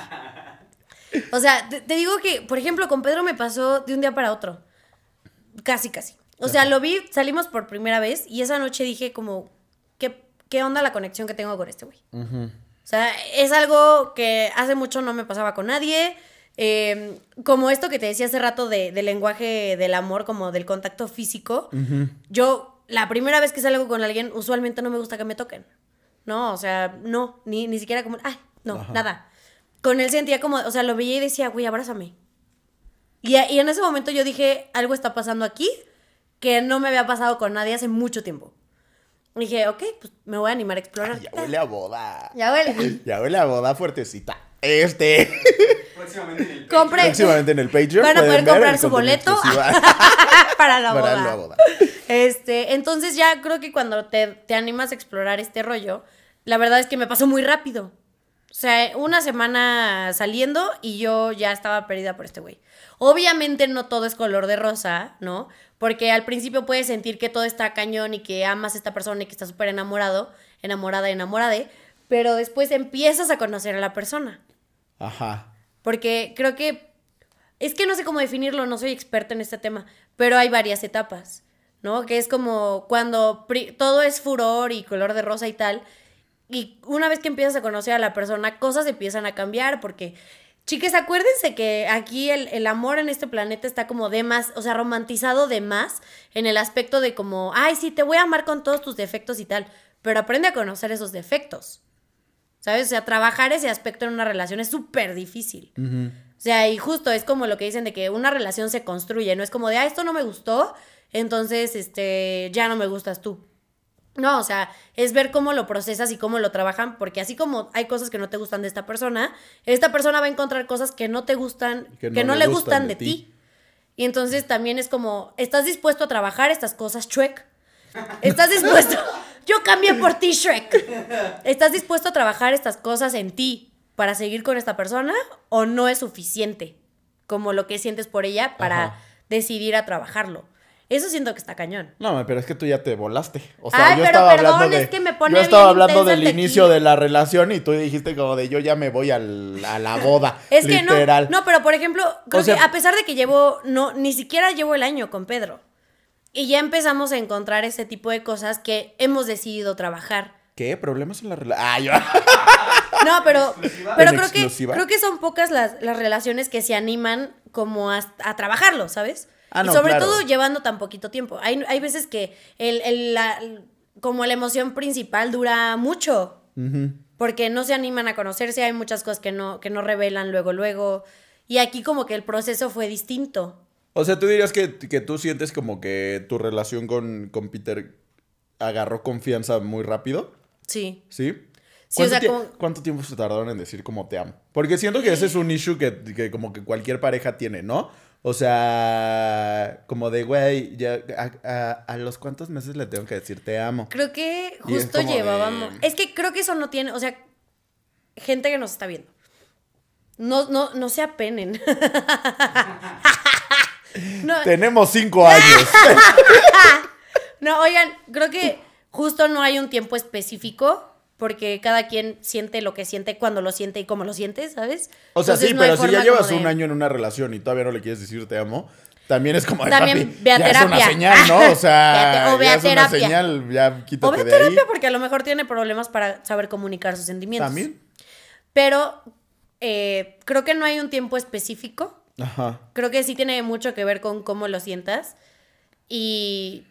[SPEAKER 1] O sea, te, te digo que, por ejemplo, con Pedro me pasó de un día para otro. Casi, casi. O sea, lo vi, salimos por primera vez y esa noche dije como, ¿qué, qué onda la conexión que tengo con este güey? O sea, es algo que hace mucho no me pasaba con nadie. Eh, como esto que te decía hace rato de, del lenguaje del amor, como del contacto físico. Yo, la primera vez que salgo con alguien, usualmente no me gusta que me toquen. No, o sea, no, ni, ni siquiera como, ay, no,
[SPEAKER 2] Ajá.
[SPEAKER 1] nada. Con él sentía como, o sea, lo veía y decía, güey, abrázame. Y, y en ese momento yo dije, algo está pasando aquí que no me había pasado con nadie hace mucho tiempo. Y dije, ok, pues me voy a animar a explorar.
[SPEAKER 2] Ya huele a boda.
[SPEAKER 1] Ya huele.
[SPEAKER 2] Ya huele a boda fuertecita. Este.
[SPEAKER 4] Próximamente en el
[SPEAKER 1] Compre.
[SPEAKER 2] Próximamente en el Patreon.
[SPEAKER 1] Van a poder comprar su boleto para la
[SPEAKER 2] Para
[SPEAKER 1] boda.
[SPEAKER 2] la boda.
[SPEAKER 1] Este, entonces ya creo que cuando te, te animas a explorar este rollo, la verdad es que me pasó muy rápido. O sea, una semana saliendo y yo ya estaba perdida por este güey. Obviamente no todo es color de rosa, ¿no? Porque al principio puedes sentir que todo está cañón y que amas a esta persona y que estás súper enamorado, enamorada, enamorade, pero después empiezas a conocer a la persona.
[SPEAKER 2] Ajá.
[SPEAKER 1] Porque creo que. Es que no sé cómo definirlo, no soy experta en este tema, pero hay varias etapas, ¿no? Que es como cuando todo es furor y color de rosa y tal. Y una vez que empiezas a conocer a la persona, cosas empiezan a cambiar porque. Chicas, acuérdense que aquí el, el amor en este planeta está como de más, o sea, romantizado de más en el aspecto de como, ay, sí, te voy a amar con todos tus defectos y tal, pero aprende a conocer esos defectos. ¿Sabes? O sea, trabajar ese aspecto en una relación es súper difícil. O sea, y justo es como lo que dicen de que una relación se construye, no es como de, ah, esto no me gustó, entonces, este, ya no me gustas tú. No, o sea, es ver cómo lo procesas y cómo lo trabajan, porque así como hay cosas que no te gustan de esta persona, esta persona va a encontrar cosas que no te gustan, que no, le gustan, de, ti. Y entonces también es como, ¿estás dispuesto a trabajar estas cosas, Shrek? ¿Estás dispuesto? Yo cambié por ti, Shrek. ¿Estás dispuesto a trabajar estas cosas en ti para seguir con esta persona o no es suficiente como lo que sientes por ella para
[SPEAKER 2] Ajá.
[SPEAKER 1] decidir a trabajarlo? Eso siento que está cañón.
[SPEAKER 2] No, pero es que tú ya te volaste. O sea,
[SPEAKER 1] Ay,
[SPEAKER 2] yo
[SPEAKER 1] pero
[SPEAKER 2] estaba
[SPEAKER 1] perdón,
[SPEAKER 2] hablando de.
[SPEAKER 1] es que me pone
[SPEAKER 2] yo estaba
[SPEAKER 1] bien
[SPEAKER 2] hablando del
[SPEAKER 1] el
[SPEAKER 2] inicio de la relación y tú dijiste como de yo ya me voy al- a la boda.
[SPEAKER 1] Es que no,
[SPEAKER 2] literal.
[SPEAKER 1] no, pero por ejemplo, creo
[SPEAKER 2] O sea-
[SPEAKER 1] que a pesar de que llevo, no, ni siquiera llevo el año con Pedro. Y ya empezamos a encontrar ese tipo de cosas que hemos decidido trabajar.
[SPEAKER 2] ¿Qué? ¿Problemas en la relación? Ah, yo.
[SPEAKER 1] No, pero, pero
[SPEAKER 2] ¿En
[SPEAKER 1] creo que, creo que son pocas las, las relaciones que se animan como a, a trabajarlo, ¿sabes?
[SPEAKER 2] Ah,
[SPEAKER 1] y
[SPEAKER 2] no,
[SPEAKER 1] sobre
[SPEAKER 2] claro.
[SPEAKER 1] todo llevando tan poquito tiempo. Hay, hay veces que el, el- la- como la emoción principal dura mucho. Porque no se animan a conocerse, hay muchas cosas que no, que no revelan luego, luego. Y aquí como que el proceso fue distinto.
[SPEAKER 2] O sea, tú dirías que, que tú sientes como que tu relación con, con Peter agarró confianza muy rápido.
[SPEAKER 1] Sí.
[SPEAKER 2] ¿Sí?
[SPEAKER 1] Sí, o
[SPEAKER 2] ¿Cuánto,
[SPEAKER 1] sea,
[SPEAKER 2] tie-
[SPEAKER 1] como-
[SPEAKER 2] cuánto tiempo se tardaron en decir como te amo? Porque siento que ese es un issue que, que como que cualquier pareja tiene, ¿no? O sea, como de, güey, ya, a, a- a los cuántos meses le tengo que decir te amo?
[SPEAKER 1] Creo que
[SPEAKER 2] es
[SPEAKER 1] justo
[SPEAKER 2] de-
[SPEAKER 1] llevábamos. Es que creo que eso no tiene. O sea, gente que nos está viendo. No, no, no se apenen. no,
[SPEAKER 2] Tenemos cinco años.
[SPEAKER 1] no, oigan, creo que justo no hay un tiempo específico. Porque cada quien siente lo que siente cuando lo siente y cómo lo siente, ¿sabes?
[SPEAKER 2] O sea,
[SPEAKER 1] Entonces,
[SPEAKER 2] sí,
[SPEAKER 1] no
[SPEAKER 2] pero si ya llevas un año en una relación y todavía no le quieres decir te amo, también es como de
[SPEAKER 1] También
[SPEAKER 2] papi,
[SPEAKER 1] ve a
[SPEAKER 2] ya es una señal, ¿no? O sea,
[SPEAKER 1] o ve
[SPEAKER 2] ya
[SPEAKER 1] a
[SPEAKER 2] es una señal, ya quítate
[SPEAKER 1] O ve a
[SPEAKER 2] de ahí.
[SPEAKER 1] terapia porque a lo mejor tiene problemas para saber comunicar sus sentimientos.
[SPEAKER 2] También.
[SPEAKER 1] Pero eh, creo que no hay un tiempo específico.
[SPEAKER 2] Ajá.
[SPEAKER 1] Creo que sí tiene mucho que ver con cómo lo sientas. Y.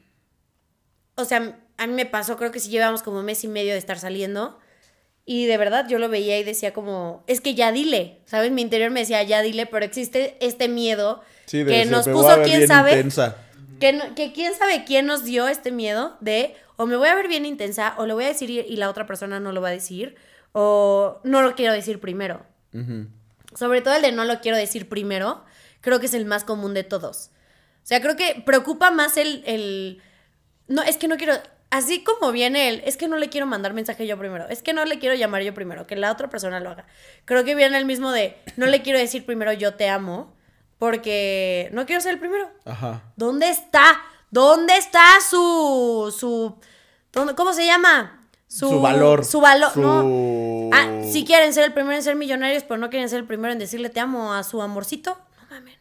[SPEAKER 1] O sea, a mí me pasó, creo que sí llevamos como un mes y medio de estar saliendo. Y de verdad yo lo veía y decía como, es que ya dile, ¿sabes? Mi interior me decía, ya dile, pero existe este miedo
[SPEAKER 2] Sí,
[SPEAKER 1] que nos puso quién sabe.
[SPEAKER 2] intensa.
[SPEAKER 1] Que, no- que quién sabe quién nos dio este miedo de o me voy a ver bien intensa o lo voy a decir y, la otra persona no lo va a decir o no lo quiero decir primero.
[SPEAKER 2] Ujú.
[SPEAKER 1] Sobre todo el de no lo quiero decir primero, creo que es el más común de todos. O sea, creo que preocupa más el, el... No, es que no quiero... Así como viene el... Es que no le quiero mandar mensaje yo primero. Es que no le quiero llamar yo primero. Que la otra persona lo haga. Creo que viene el mismo de... No le quiero decir primero yo te amo. Porque no quiero ser el primero.
[SPEAKER 2] Ajá.
[SPEAKER 1] ¿Dónde está? ¿Dónde está su... su ¿dónde- ¿Cómo se llama?
[SPEAKER 2] Su valor.
[SPEAKER 1] Su valor.
[SPEAKER 2] Su-
[SPEAKER 1] No. Ah, sí quieren ser el primero en ser millonarios, pero no quieren ser el primero en decirle te amo a su amorcito. No mames.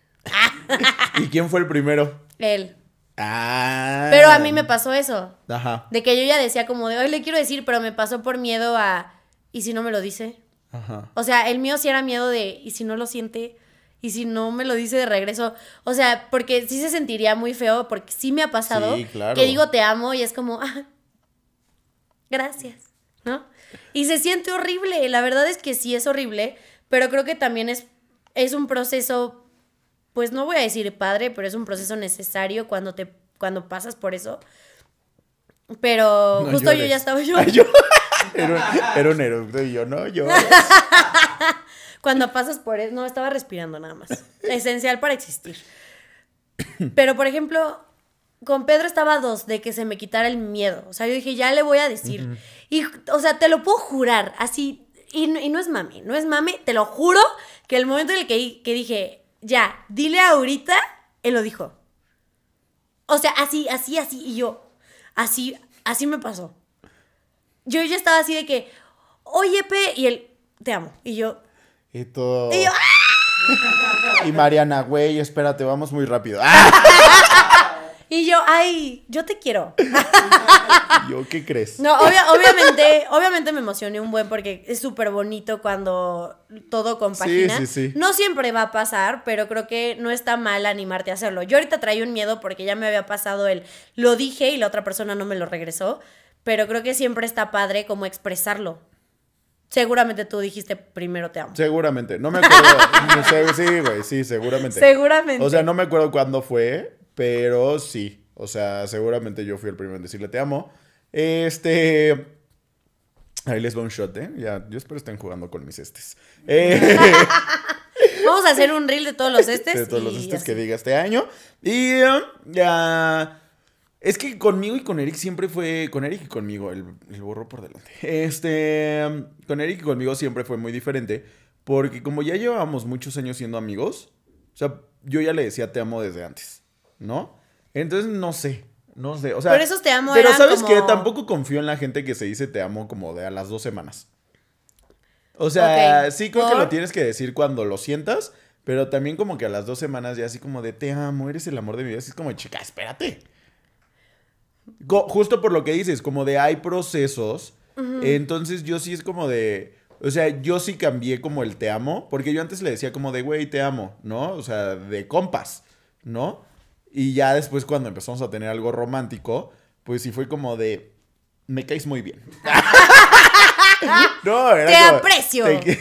[SPEAKER 2] ¿Y quién fue el primero?
[SPEAKER 1] Él.
[SPEAKER 2] Ah.
[SPEAKER 1] Pero a mí me pasó eso.
[SPEAKER 2] Ajá.
[SPEAKER 1] De que yo ya decía como de hoy le quiero decir, pero me pasó por miedo a. ¿Y si no me lo dice?
[SPEAKER 2] Ajá.
[SPEAKER 1] O sea, el mío sí era miedo de. ¿Y si no lo siente? ¿Y si no me lo dice de regreso? O sea, porque sí se sentiría muy feo, porque sí me ha pasado
[SPEAKER 2] Sí, claro.
[SPEAKER 1] que digo te amo y es como. "Ah, gracias. ¿No? Y se siente horrible. La verdad es que sí es horrible, pero creo que también es, es un proceso. Pues no voy a decir padre, pero es un proceso necesario cuando te cuando pasas por eso. Pero
[SPEAKER 2] No
[SPEAKER 1] justo yo ya estaba yo.
[SPEAKER 2] Ay, yo- Era un, era un eructo y yo, no, yo.
[SPEAKER 1] Cuando pasas por eso, no, estaba respirando nada más. Esencial para existir. Pero, por ejemplo, con Pedro estaba dos de que se me quitara el miedo. O sea, yo dije, ya le voy a decir. Y, o sea, te lo puedo jurar, así. Y, no- y no es mami, no es mami, te lo juro que el momento en el que, que dije, ya, dile ahorita, él lo dijo. O sea, así, así, así. Y yo, así, así me pasó. Yo ya estaba así de que, oye, Pe, y él, te amo. Y yo,
[SPEAKER 2] Y todo.
[SPEAKER 1] y yo,
[SPEAKER 2] Y Mariana, güey, espérate, vamos muy rápido. ¡Ah!
[SPEAKER 1] Y yo, ay, yo te quiero.
[SPEAKER 2] Yo, ¿qué crees?
[SPEAKER 1] No, obvia- obviamente, obviamente me emocioné un buen porque es súper bonito cuando todo compagina.
[SPEAKER 2] Sí, sí, sí.
[SPEAKER 1] No siempre va a pasar, pero creo que no está mal animarte a hacerlo. Yo ahorita traía un miedo porque ya me había pasado el lo dije y la otra persona no me lo regresó, pero creo que siempre está padre como expresarlo. Seguramente tú dijiste primero te amo.
[SPEAKER 2] Seguramente, no me acuerdo. sí, güey, sí, seguramente.
[SPEAKER 1] Seguramente.
[SPEAKER 2] O sea, no me acuerdo cuándo fue, pero sí. O sea, seguramente yo fui el primero en decirle te amo. Este. Ahí les va un shot, ¿eh? Ya, yo espero estén jugando con mis estes. Eh,
[SPEAKER 1] Vamos a hacer un reel de todos los estes.
[SPEAKER 2] de todos los estes que diga este año. Y um, ya. Es que conmigo y con Eric siempre fue. Con Eric y conmigo, el, el burro por delante. Este. um, Con Eric y conmigo siempre fue muy diferente. Porque como ya llevábamos muchos años siendo amigos. O sea, yo ya le decía te amo desde antes. ¿No? Entonces, no sé. No sé. O sea,
[SPEAKER 1] Pero esos te amo
[SPEAKER 2] Pero ¿sabes
[SPEAKER 1] como-
[SPEAKER 2] qué? Tampoco confío en la gente que se dice te amo como de a las dos semanas. O sea, sí creo que lo tienes que decir cuando lo sientas, pero también como que a las dos semanas ya así como de te amo, eres el amor de mi vida. Así es como, chica, espérate. Go- justo por lo que dices, como de hay procesos. Entonces yo sí es como de. O sea, yo sí cambié como el te amo, porque yo antes le decía como de, güey, te amo, ¿no? O sea, de compas, ¿no? Y ya después cuando empezamos a tener algo romántico, pues sí fue como de, me caes muy bien. no, era
[SPEAKER 1] Te
[SPEAKER 2] como,
[SPEAKER 1] aprecio.
[SPEAKER 2] te-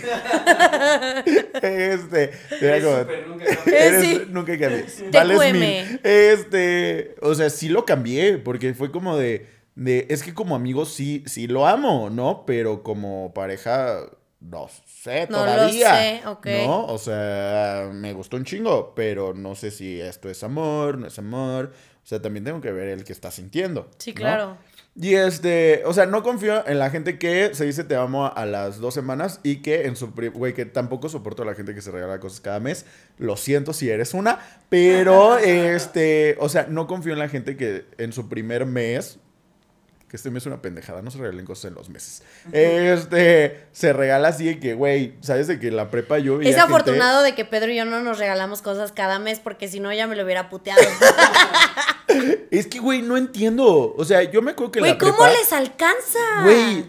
[SPEAKER 2] este, era como,
[SPEAKER 3] súper, nunca cambié.
[SPEAKER 2] Eres-
[SPEAKER 1] sí.
[SPEAKER 2] Nunca cambies.
[SPEAKER 1] Te
[SPEAKER 2] Vales mil. Este, o sea, sí lo cambié porque fue como de, de, es que como amigo sí, sí lo amo, ¿no? Pero como pareja, no sé
[SPEAKER 1] No lo
[SPEAKER 2] todavía.
[SPEAKER 1] sé, ok.
[SPEAKER 2] ¿No? O sea, me gustó un chingo, pero no sé si esto es amor, no es amor. O sea, también tengo que ver el que está sintiendo.
[SPEAKER 1] Sí,
[SPEAKER 2] ¿no?
[SPEAKER 1] claro.
[SPEAKER 2] Y este, o sea, no confío en la gente que se dice te amo a las dos semanas y que en su, pri- güey, que tampoco soporto a la gente que se regala cosas cada mes. Lo siento si eres una, pero este, o sea, no confío en la gente que en su primer mes, que este mes es una pendejada, no se regalen cosas en los meses. Este, se regala así de que, güey, sabes de que la prepa yo
[SPEAKER 1] Es
[SPEAKER 2] gente-
[SPEAKER 1] afortunado de que Pedro y yo no nos regalamos cosas cada mes porque si no ya me lo hubiera puteado.
[SPEAKER 2] Es que, güey, no entiendo. O sea, yo me acuerdo que
[SPEAKER 1] Güey,
[SPEAKER 2] la
[SPEAKER 1] ¿cómo
[SPEAKER 2] prepa-
[SPEAKER 1] les alcanza?
[SPEAKER 2] Güey,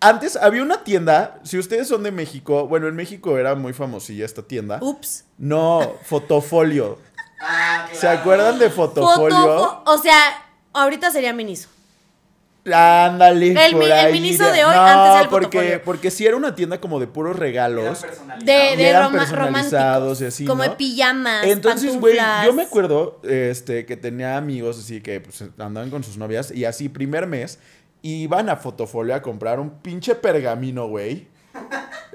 [SPEAKER 2] antes había una tienda, si ustedes son de México, bueno, en México era muy famosilla esta tienda.
[SPEAKER 1] Ups.
[SPEAKER 2] No, Fotofolio.
[SPEAKER 3] Ah,
[SPEAKER 2] ¿Se acuerdan de Fotofolio?
[SPEAKER 1] Fotofo- o sea, ahorita sería Miniso.
[SPEAKER 2] Ándale,
[SPEAKER 1] El
[SPEAKER 2] por
[SPEAKER 1] mi- el
[SPEAKER 2] ahí
[SPEAKER 1] Miniso
[SPEAKER 2] ya.
[SPEAKER 1] de hoy,
[SPEAKER 2] no,
[SPEAKER 1] antes era el
[SPEAKER 2] porque,
[SPEAKER 1] Fotofolio.
[SPEAKER 2] porque sí era una tienda como de puros regalos.
[SPEAKER 3] personalizados.
[SPEAKER 1] De,
[SPEAKER 2] Y
[SPEAKER 1] de
[SPEAKER 2] eran personalizados
[SPEAKER 1] románticos.
[SPEAKER 2] y así,
[SPEAKER 1] Como
[SPEAKER 2] ¿no?
[SPEAKER 1] de pijamas.
[SPEAKER 2] Entonces, güey, yo me acuerdo este, que tenía amigos así que pues, andaban con sus novias y así primer mes iban a Fotofolio a comprar un pinche pergamino, güey.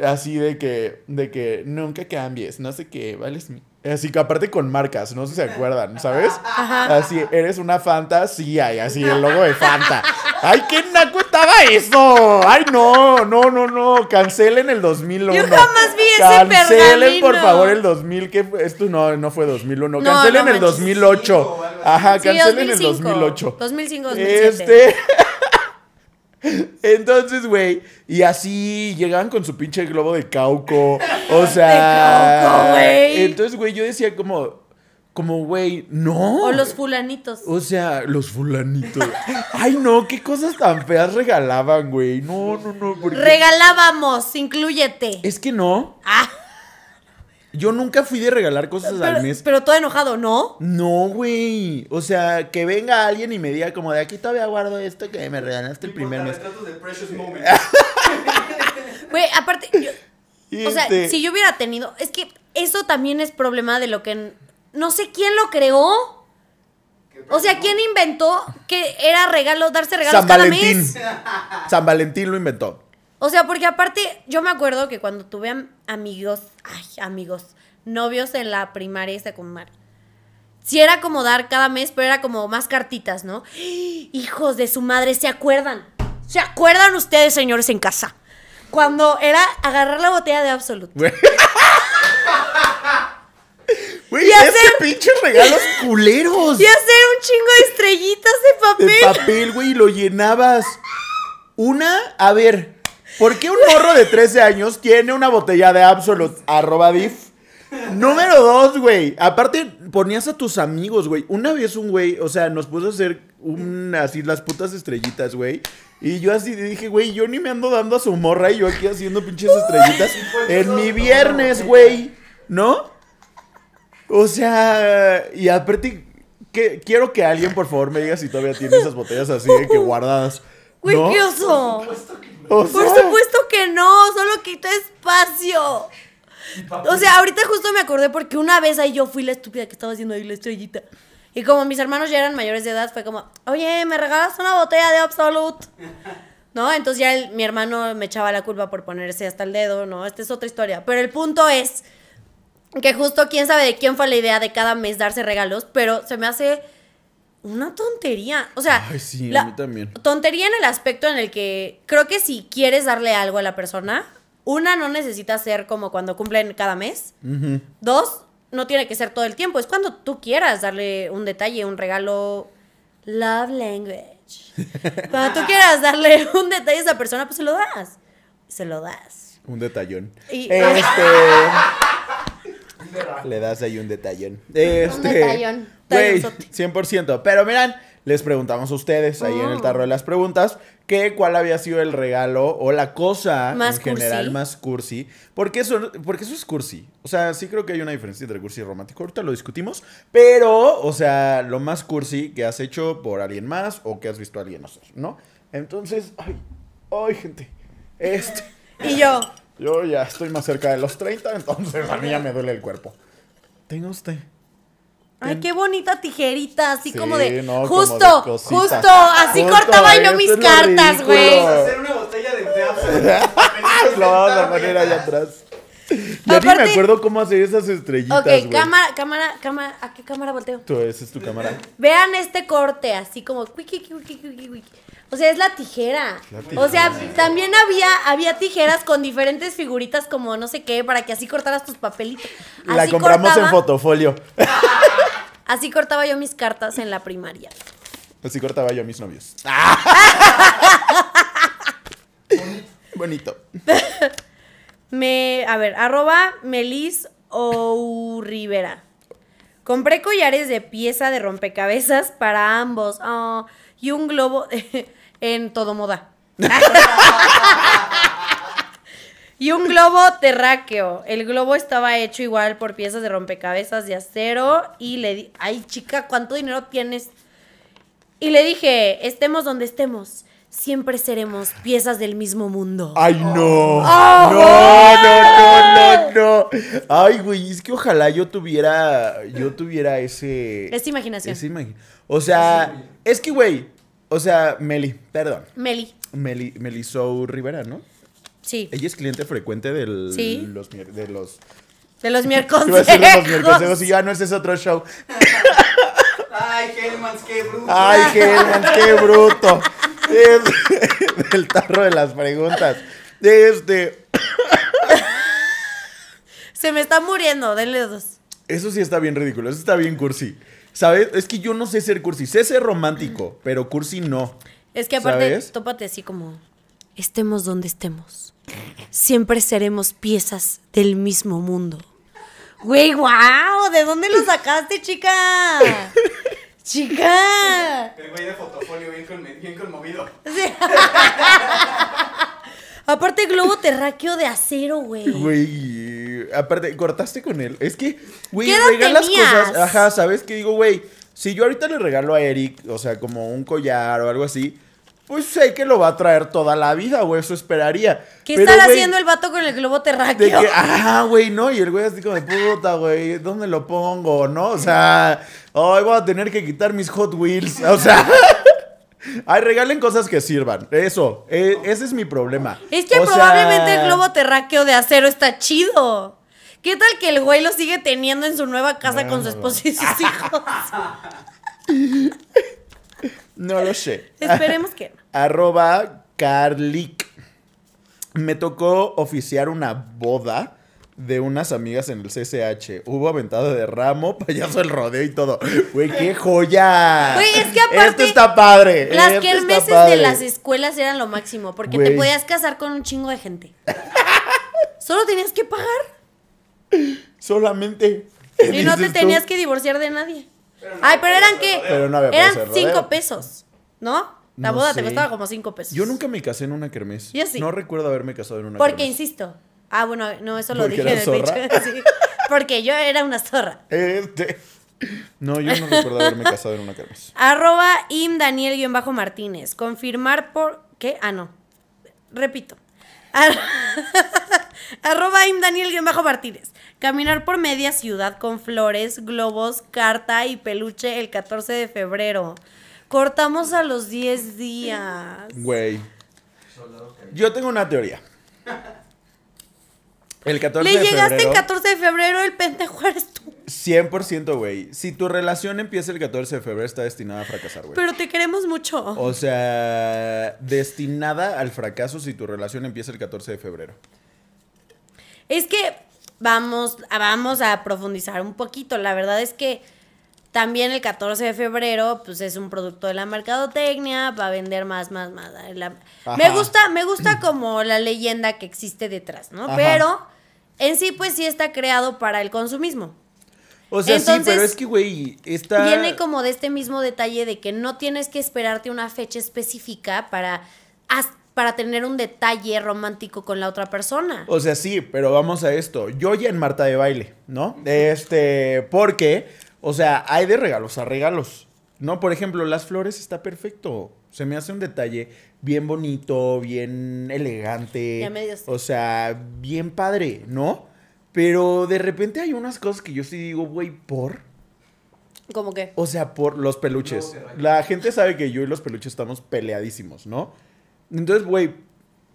[SPEAKER 2] Así de que, de que nunca cambies, no sé qué, vales mi... Así que aparte con marcas, no sé si se acuerdan, ¿sabes? Así, eres una fantasía y así el logo de Fanta. ¡Ay, qué naco estaba eso! ¡Ay, no! No, no, no. Cancelen el 2001.
[SPEAKER 1] Yo jamás vi ese
[SPEAKER 2] Cancelen, por favor, el 2000. que? Esto no, no fue 2001.
[SPEAKER 1] No,
[SPEAKER 2] Cancelen
[SPEAKER 1] no
[SPEAKER 2] el
[SPEAKER 1] manches.
[SPEAKER 2] 2008.
[SPEAKER 3] o algo así.
[SPEAKER 2] Ajá,
[SPEAKER 1] Sí,
[SPEAKER 2] cancelen el
[SPEAKER 1] 2005.
[SPEAKER 2] 2008.
[SPEAKER 1] 2005, 2007.
[SPEAKER 2] Este. Entonces, güey, y así llegaban con su pinche globo de cauco. O sea.
[SPEAKER 1] Cauco, güey.
[SPEAKER 2] Entonces, güey, yo decía como. Como, güey, no.
[SPEAKER 1] O los fulanitos.
[SPEAKER 2] O sea, los fulanitos. Ay, no, qué cosas tan feas regalaban, güey. No, no, no. porque-
[SPEAKER 1] Regalábamos, inclúyete.
[SPEAKER 2] Es que no.
[SPEAKER 1] Ah,
[SPEAKER 2] Yo nunca fui de regalar cosas al mes.
[SPEAKER 1] pero todo enojado, ¿no?
[SPEAKER 2] No, güey. O sea, que venga alguien y me diga como de aquí todavía guardo esto que me regalaste el
[SPEAKER 3] No
[SPEAKER 2] primer mes.
[SPEAKER 3] importa, retratos de Precious Moments.
[SPEAKER 1] Güey, aparte, yo- o sea,
[SPEAKER 2] este-
[SPEAKER 1] si yo hubiera tenido, es que eso también es problema de lo que no sé quién lo creó. O sea, quién inventó que era regalo, darse regalos
[SPEAKER 2] San
[SPEAKER 1] cada
[SPEAKER 2] Valentín.
[SPEAKER 1] mes.
[SPEAKER 2] San Valentín lo inventó.
[SPEAKER 1] O sea, porque aparte, yo me acuerdo que cuando tuve am- amigos, ay, amigos, novios en la primaria y secundaria, sí era como dar cada mes, pero era como más cartitas, ¿no? Hijos de su madre, ¿se acuerdan? ¿Se acuerdan ustedes, señores, en casa? Cuando era agarrar la botella de Absolute.
[SPEAKER 2] Güey.
[SPEAKER 1] Y hacer-
[SPEAKER 2] pinches regalos culeros.
[SPEAKER 1] Y hacer un chingo de estrellitas de
[SPEAKER 2] De
[SPEAKER 1] papel.
[SPEAKER 2] papel, güey, y lo llenabas. Una, a ver, ¿por qué un morro de 13 años tiene una botella de Absolute? Arroba diff. Número dos, güey. Aparte, ponías a tus amigos, güey. Una vez un güey, o sea, nos puso a hacer un, así las putas estrellitas, güey. Y yo así dije, güey, yo ni me ando dando a su morra y yo aquí haciendo pinches estrellitas en mi viernes, güey. ¿No? O sea, y aparte, que, quiero que alguien, por favor, me diga si todavía tiene esas botellas así de que guardadas.
[SPEAKER 1] Güey,
[SPEAKER 2] ¿no?
[SPEAKER 1] qué oso.
[SPEAKER 2] O
[SPEAKER 1] Por supuesto que no, solo quita espacio. O sea, ahorita justo me acordé porque una vez ahí yo fui la estúpida que estaba haciendo ahí la estrellita. Y como mis hermanos ya eran mayores de edad, fue como, oye, ¿me regalas una botella de Absolute? ¿No? Entonces ya el- mi hermano me echaba la culpa por ponerse hasta el dedo, ¿no? Esta es otra historia. Pero el punto es que justo quién sabe de quién fue la idea de cada mes darse regalos, pero se me hace una tontería. O sea,
[SPEAKER 2] Ay, sí, a mí también.
[SPEAKER 1] Tontería en el aspecto en el que creo que si quieres darle algo a la persona, una no necesita ser como cuando cumplen cada mes. Dos, no tiene que ser todo el tiempo, es cuando tú quieras darle un detalle, un regalo. Love language. Cuando tú quieras darle un detalle a esa persona, pues se lo das. Se lo das.
[SPEAKER 2] Un detallón.
[SPEAKER 1] Y-
[SPEAKER 2] Este. Le das ahí un detallón. Este.
[SPEAKER 1] detallón.
[SPEAKER 2] Güey,
[SPEAKER 1] Tallonzote.
[SPEAKER 2] 100%. Pero miran, les preguntamos a ustedes ahí en el
[SPEAKER 1] Oh.
[SPEAKER 2] tarro de las preguntas que cuál había sido el regalo o la cosa
[SPEAKER 1] Más
[SPEAKER 2] en general
[SPEAKER 1] cursi.
[SPEAKER 2] más cursi. Porque eso, porque eso es cursi. O sea, sí creo que hay una diferencia entre cursi y romántico. Ahorita lo discutimos. Pero, o sea, lo más cursi que has hecho por alguien más o que has visto a alguien hacer, ¿no? Entonces, ay, ay, gente. Este.
[SPEAKER 1] Y yo,
[SPEAKER 2] Yo ya estoy más cerca de los 30, entonces a mí ya me duele el cuerpo. Tenga usted.
[SPEAKER 1] ay, qué bonita tijerita, así
[SPEAKER 2] Sí,
[SPEAKER 1] como de.
[SPEAKER 2] no, como de
[SPEAKER 1] justo, justo, así
[SPEAKER 2] Justo,
[SPEAKER 1] cortaba yo mis cartas, güey.
[SPEAKER 3] Hacer una botella de de
[SPEAKER 2] Lo vamos a poner allá atrás. Ya ni me
[SPEAKER 1] Aparte-
[SPEAKER 2] acuerdo cómo hacer esas estrellitas,
[SPEAKER 1] Ok,
[SPEAKER 2] güey.
[SPEAKER 1] cámara, cámara, cámara. ¿A qué cámara volteo?
[SPEAKER 2] Tú, esa es tu cámara.
[SPEAKER 1] Vean este corte, así como. O sea, es la tijera.
[SPEAKER 2] La tijera.
[SPEAKER 1] O sea, también había, había tijeras con diferentes figuritas como no sé qué, para que así cortaras tus papelitos.
[SPEAKER 2] La
[SPEAKER 1] Así
[SPEAKER 2] compramos en fotofolio.
[SPEAKER 1] Así cortaba yo mis cartas en la primaria.
[SPEAKER 2] Así cortaba yo a mis novios. Bonito.
[SPEAKER 1] Me, a ver, arroba Melis o Rivera. Compré collares de pieza de rompecabezas para ambos. ah, y un globo en todo moda. y un globo terráqueo. El globo estaba hecho igual por piezas de rompecabezas de acero. Y le di, ay chica, ¿cuánto dinero tienes? Y le dije, estemos donde estemos, siempre seremos piezas del mismo mundo.
[SPEAKER 2] Ay, no.
[SPEAKER 1] ¡Oh!
[SPEAKER 2] No, no, no, no, no. Ay, güey, es que ojalá yo tuviera, yo tuviera ese...
[SPEAKER 1] Es imaginación.
[SPEAKER 2] ese imagi- o sea, es que, güey, o sea, Meli, perdón.
[SPEAKER 1] Meli,
[SPEAKER 2] Meli, Melisou Rivera, ¿no?
[SPEAKER 1] sí.
[SPEAKER 2] Ella es cliente frecuente del,
[SPEAKER 1] Sí.
[SPEAKER 2] los, de los...
[SPEAKER 1] De los
[SPEAKER 2] decir de los
[SPEAKER 1] miércoles.
[SPEAKER 2] miércoles y ya no, ese es otro show.
[SPEAKER 3] Ay, Hellmans, qué bruto.
[SPEAKER 2] Ay, Helman, qué bruto. Es- del tarro de las preguntas. Este...
[SPEAKER 1] Se me está muriendo, denle dos.
[SPEAKER 2] Eso sí está bien ridículo, eso está bien cursi. ¿Sabes? Es que yo no sé ser cursi. Sé ser romántico, pero cursi no.
[SPEAKER 1] Es que aparte,
[SPEAKER 2] ¿Sabes?
[SPEAKER 1] tópate así como, estemos donde estemos. Siempre seremos piezas del mismo mundo. Güey, wow, ¿de dónde lo sacaste, chica? chica.
[SPEAKER 3] El güey de fotofolio bien conmovido.
[SPEAKER 1] Sí. Aparte, globo terráqueo de acero, güey.
[SPEAKER 2] Güey, aparte, cortaste con él. Es que, güey,
[SPEAKER 1] ¿Qué edad
[SPEAKER 2] regalas
[SPEAKER 1] tenías?
[SPEAKER 2] cosas. Ajá, ¿sabes qué digo, güey? Si yo ahorita le regalo a Eric, o sea, como un collar o algo así, pues sé que lo va a traer toda la vida, güey, eso esperaría.
[SPEAKER 1] ¿Qué
[SPEAKER 2] Pero,
[SPEAKER 1] estará
[SPEAKER 2] güey,
[SPEAKER 1] haciendo el vato con el globo
[SPEAKER 2] De
[SPEAKER 1] terráqueo?
[SPEAKER 2] que, ajá, güey, ¿no? Y el güey así como de puta, güey, ¿dónde lo pongo, no? O sea, hoy voy a tener que quitar mis Hot Wheels. O sea, ay, regalen cosas que sirvan. Eso, eh, ese es mi problema.
[SPEAKER 1] Es que
[SPEAKER 2] O sea,
[SPEAKER 1] probablemente el globo terráqueo de acero está chido. ¿Qué tal que el güey lo sigue teniendo en su nueva casa con su esposa y sus hijos?
[SPEAKER 2] No lo sé.
[SPEAKER 1] Esperemos que no.
[SPEAKER 2] Arroba Carlic. Me tocó oficiar una boda de unas amigas en el CCH. Hubo aventado de ramo, payaso del rodeo y todo. Güey, qué joya.
[SPEAKER 1] Güey, es que aparte,
[SPEAKER 2] Esto está padre.
[SPEAKER 1] Las kermeses de las escuelas eran lo máximo, porque te podías casar con un chingo de gente. Solo tenías que pagar
[SPEAKER 2] Solamente.
[SPEAKER 1] y no te
[SPEAKER 2] tú.
[SPEAKER 1] tenías que divorciar de nadie. Ay, pero eran qué?
[SPEAKER 2] Pero no había
[SPEAKER 1] Eran cinco pesos, ¿no? La
[SPEAKER 2] No
[SPEAKER 1] boda
[SPEAKER 2] sé.
[SPEAKER 1] te costaba como cinco pesos.
[SPEAKER 2] Yo nunca me casé en una kermés.
[SPEAKER 1] Yo sí.
[SPEAKER 2] No recuerdo haberme casado en una
[SPEAKER 1] Porque,
[SPEAKER 2] kermés.
[SPEAKER 1] insisto. Ah, bueno, no, eso lo
[SPEAKER 2] ¿Porque
[SPEAKER 1] dije en el? Sí, porque yo era una zorra.
[SPEAKER 2] Este. No, yo no recuerdo haberme casado en una kermés.
[SPEAKER 1] Arroba im Daniel-Martínez. Confirmar por. ¿Qué? Ah, no. Repito. Ar- Arroba im Daniel-Martínez. Caminar por media ciudad con flores, globos, carta y peluche el 14 de febrero. Cortamos a los 10 días.
[SPEAKER 2] Güey. Yo tengo una teoría. El 14
[SPEAKER 1] Le
[SPEAKER 2] de
[SPEAKER 1] llegaste
[SPEAKER 2] febrero.
[SPEAKER 1] el 14 de febrero, el pendejo eres tú.
[SPEAKER 2] 100%, güey. Si tu relación empieza el 14 de febrero, está destinada a fracasar, güey.
[SPEAKER 1] Pero te queremos mucho.
[SPEAKER 2] O sea, destinada al fracaso si tu relación empieza el 14 de febrero.
[SPEAKER 1] Es que vamos, vamos a profundizar un poquito. La verdad es que también el 14 de febrero, pues es un producto de la mercadotecnia, va a vender más, más, más. La- me gusta, me gusta como la leyenda que existe detrás, ¿no?
[SPEAKER 2] Ajá.
[SPEAKER 1] Pero en sí, pues sí está creado para el consumismo.
[SPEAKER 2] O sea, sí,
[SPEAKER 1] Entonces,
[SPEAKER 2] pero es que, güey, está...
[SPEAKER 1] Viene como de este mismo detalle de que no tienes que esperarte una fecha específica para, para tener un detalle romántico con la otra persona.
[SPEAKER 2] O sea, sí, pero vamos a esto. Yo ya en Marta de baile, ¿no? Este, porque, o sea, hay de regalos a regalos, ¿no? Por ejemplo, las flores está perfecto. Se me hace un detalle bien bonito, bien elegante.
[SPEAKER 1] Ya me dio.
[SPEAKER 2] O sea, bien padre, ¿no? Pero de repente hay unas cosas que yo sí digo, güey, ¿por?
[SPEAKER 1] Como que.
[SPEAKER 2] O sea, por los peluches.
[SPEAKER 3] No.
[SPEAKER 2] La gente sabe que yo y los peluches estamos peleadísimos, ¿no? Entonces, güey,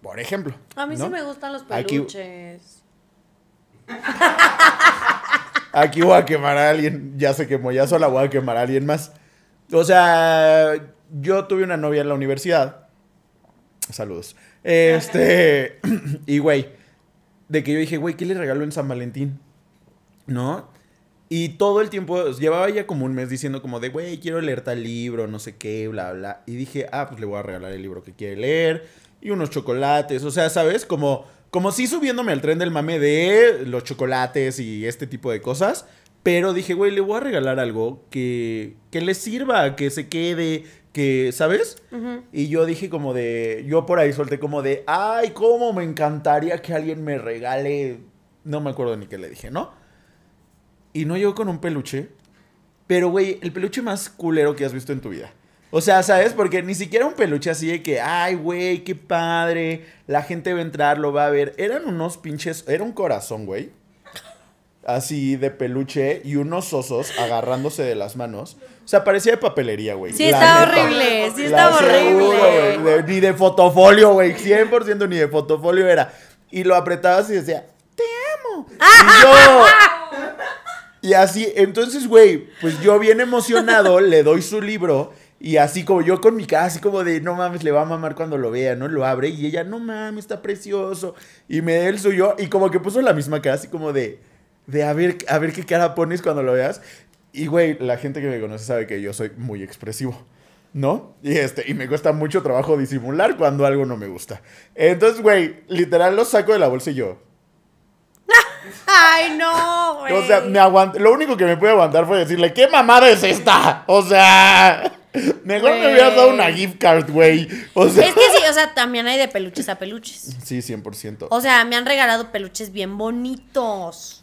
[SPEAKER 2] por ejemplo.
[SPEAKER 1] A mí
[SPEAKER 2] ¿no?
[SPEAKER 1] sí me gustan los peluches.
[SPEAKER 2] Aquí voy a quemar a alguien. Ya se quemó, ya sola voy a quemar a alguien más. O sea, yo tuve una novia en la universidad. Saludos. Este. y, güey, de que yo dije, güey, ¿qué le regalo en San Valentín? ¿No? Y todo el tiempo, llevaba ya como un mes diciendo como de, güey, quiero leer tal libro, no sé qué, bla, bla. Y dije, ah, pues le voy a regalar el libro que quiere leer y unos chocolates. O sea, ¿sabes? Como, como sí subiéndome al tren del mame de los chocolates y este tipo de cosas. Pero dije, güey, le voy a regalar algo que, que le sirva, que se quede, que, ¿sabes? Y yo dije como de, yo por ahí solté como de, ay, cómo me encantaría que alguien me regale, no me acuerdo ni qué le dije, ¿no? Y no llegó con un peluche, pero güey, el peluche más culero que has visto en tu vida. O sea, ¿sabes? Porque ni siquiera un peluche así de que, ay, güey, qué padre, la gente va a entrar, lo va a ver. Eran unos pinches, era un corazón, güey. Así de peluche y unos osos agarrándose de las manos. O sea, parecía de papelería, güey.
[SPEAKER 1] Sí, está horrible. Sí, está horrible.
[SPEAKER 2] güey, ni de fotofolio, güey. 100% ni de fotofolio era. Y lo apretabas y decía, te amo. Y yo... Y así, entonces, güey, pues yo bien emocionado le doy su libro y así como yo con mi cara, así como de, no mames, le va a mamar cuando lo vea, ¿no? Lo abre y ella, no mames, está precioso. Y me da el suyo y como que puso la misma cara, así como de, de a ver, a ver qué cara pones cuando lo veas. Y, güey, la gente que me conoce sabe que yo soy muy expresivo. ¿No? Y este, y me cuesta mucho trabajo disimular cuando algo no me gusta. Entonces, güey, literal lo saco de la bolsa y yo.
[SPEAKER 1] Ay, no, güey.
[SPEAKER 2] O sea, me aguant- lo único que me pude aguantar fue decirle, ¿qué mamada es esta? O sea, mejor me hubieras dado una gift card, güey. O sea,
[SPEAKER 1] Es que sí, o sea, también hay de peluches a peluches.
[SPEAKER 2] sí, 100%.
[SPEAKER 1] O sea, me han regalado peluches bien bonitos.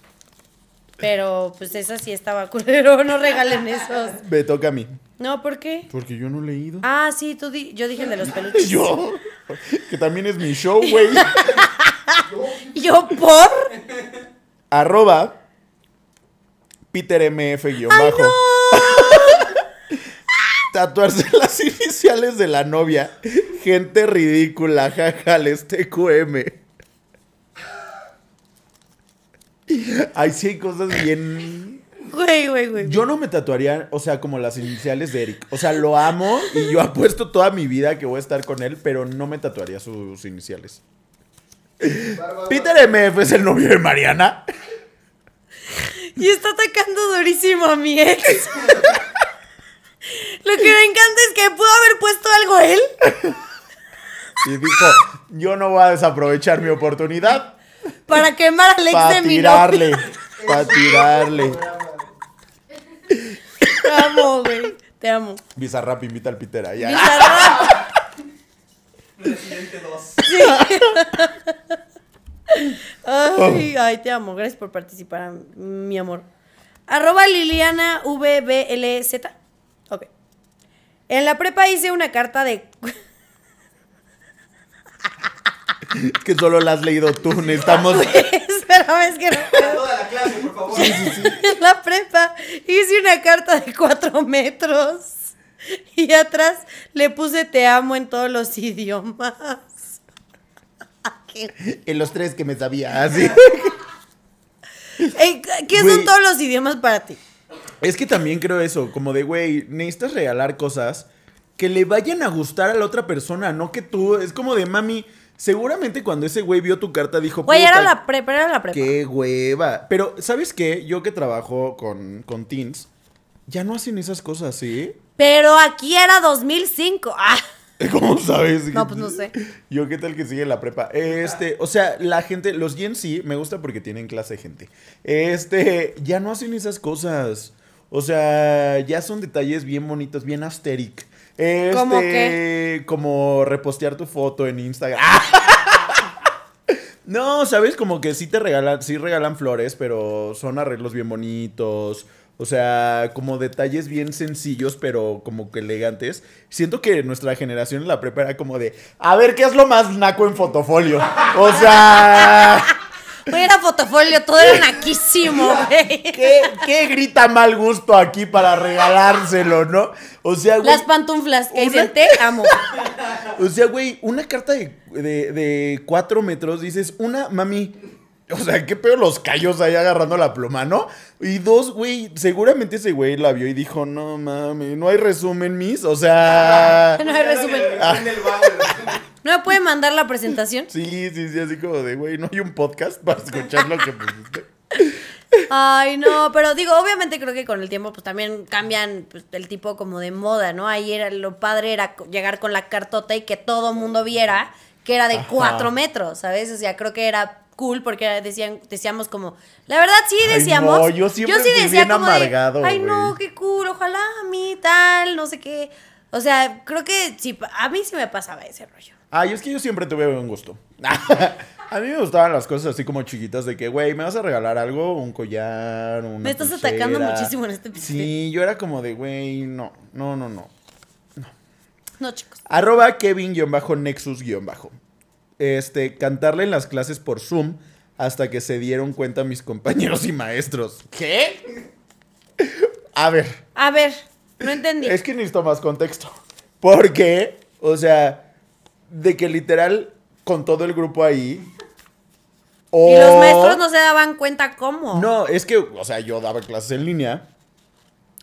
[SPEAKER 1] Pero pues esa sí estaba culero, no regalen esos.
[SPEAKER 2] Me toca a mí.
[SPEAKER 1] No, ¿por qué?
[SPEAKER 2] Porque yo no he leído.
[SPEAKER 1] Ah, sí, tú di- yo dije el de los peluches.
[SPEAKER 2] Yo, que también es mi show, güey.
[SPEAKER 1] ¿Yo por?
[SPEAKER 2] Arroba Peter MF guion
[SPEAKER 1] ¡Ay,
[SPEAKER 2] bajo. Tatuarse las iniciales de la novia. Gente ridícula, jaja, les TQM. Ay, sí hay cosas bien.
[SPEAKER 1] Güey, güey, güey.
[SPEAKER 2] Yo no me tatuaría, o sea, como las iniciales de Eric. O sea, lo amo y yo apuesto toda mi vida que voy a estar con él, pero no me tatuaría sus iniciales.
[SPEAKER 3] Bárbaro.
[SPEAKER 2] Peter MF es el novio de Mariana.
[SPEAKER 1] Y está atacando durísimo a mi ex. Lo que me encanta es que pudo haber puesto algo él.
[SPEAKER 2] Y dijo, yo no voy a desaprovechar mi oportunidad
[SPEAKER 1] Para quemar al ex
[SPEAKER 2] para
[SPEAKER 1] de mi
[SPEAKER 2] tirarle. Para tirarle.
[SPEAKER 1] Te amo, güey. Te amo.
[SPEAKER 2] Bizarrap invita al Peter allá.
[SPEAKER 1] Bizarrap.
[SPEAKER 3] Residente 2.
[SPEAKER 1] Ay, ay, te amo. Gracias por participar, mi amor. Arroba Liliana VBLZ. En la prepa hice una carta de.
[SPEAKER 2] Que solo la has leído tú. Necesitamos.
[SPEAKER 1] Espérame, es que no.
[SPEAKER 3] Toda la clase, por favor.
[SPEAKER 1] En la prepa hice una carta de cuatro metros. Y atrás le puse te amo en todos los idiomas. ¿Qué,
[SPEAKER 2] En los tres que me sabía. Así.
[SPEAKER 1] ¿qué son todos los idiomas para ti?
[SPEAKER 2] Es que también creo eso. Como de, güey, necesitas regalar cosas que le vayan a gustar a la otra persona, no que tú. Es como de mami. Seguramente cuando ese güey vio tu carta dijo.
[SPEAKER 1] Güey, era
[SPEAKER 2] "Puta,
[SPEAKER 1] la prepa, era la prepa.
[SPEAKER 2] Qué hueva. Pero, ¿sabes qué? Yo que trabajo con, con teens, ya no hacen esas cosas, ¿sí?
[SPEAKER 1] Pero aquí era 2005. Ah,
[SPEAKER 2] ¿Cómo sabes?
[SPEAKER 1] No, pues no sé.
[SPEAKER 2] Yo, ¿qué tal que sigue la prepa? Este, o sea, la gente, los Gen Z, me gusta porque tienen clase de gente. Este, ya no hacen esas cosas. O sea, ya son detalles bien bonitos, bien asteric. Este,
[SPEAKER 1] ¿Cómo qué?
[SPEAKER 2] Como repostear tu foto en Instagram. No, ¿sabes? Como que sí te regalan, sí regalan flores, pero son arreglos bien bonitos. O sea, como detalles bien sencillos, pero como que elegantes. Siento que nuestra generación en la prepa era como de, a ver, ¿qué es lo más naco en fotofolio? O sea,
[SPEAKER 1] Güey, era fotofolio, todo era naquísimo, güey.
[SPEAKER 2] ¿qué, qué grita mal gusto aquí para regalárselo, no? O sea, güey.
[SPEAKER 1] Las pantuflas que
[SPEAKER 2] Una-
[SPEAKER 1] dicen te amo.
[SPEAKER 2] O sea, güey, una carta de, de, de cuatro metros, dices, una, mami. O sea, qué peor los callos ahí agarrando la pluma, ¿no? Y dos, güey, seguramente ese güey la vio y dijo, no mami, no hay resumen, mis. O sea.
[SPEAKER 1] No hay resumen.
[SPEAKER 3] En el baño.
[SPEAKER 1] ¿No me puede mandar la presentación?
[SPEAKER 2] Sí, sí, sí, así como de, güey, no hay un podcast para escuchar lo que pusiste.
[SPEAKER 1] Ay, no, pero digo, obviamente creo que con el tiempo pues también cambian pues, el tipo como de moda, ¿no? Ahí era, lo padre era llegar con la cartota y que todo mundo viera que era de
[SPEAKER 2] Ajá.
[SPEAKER 1] cuatro metros, ¿sabes? O sea, creo que era cool porque decían, decíamos como, la verdad sí
[SPEAKER 2] Ay,
[SPEAKER 1] decíamos.
[SPEAKER 2] no, yo siempre fui bien
[SPEAKER 1] como de,
[SPEAKER 2] amargado,
[SPEAKER 1] Ay, no,
[SPEAKER 2] güey".
[SPEAKER 1] qué cool, ojalá a mí tal, no sé qué. O sea, creo que sí, a mí sí me pasaba ese rollo.
[SPEAKER 2] Ay, es que yo siempre tuve buen gusto. A mí me gustaban las cosas así como chiquitas de que, güey, ¿me vas a regalar algo? Un collar, una
[SPEAKER 1] Me estás atacando muchísimo en este episodio.
[SPEAKER 2] Sí, yo era como de, güey, no, no, no, no.
[SPEAKER 1] No, chicos.
[SPEAKER 2] Arroba Kevin-Nexus- Este, cantarle en las clases por Zoom hasta que se dieron cuenta mis compañeros y maestros. ¿Qué? A ver,
[SPEAKER 1] A ver, no entendí.
[SPEAKER 2] es que necesito más contexto. Porque, o sea, de que literal con todo el grupo ahí.
[SPEAKER 1] Y los maestros no se daban cuenta cómo.
[SPEAKER 2] No, es que, o sea, yo daba clases en línea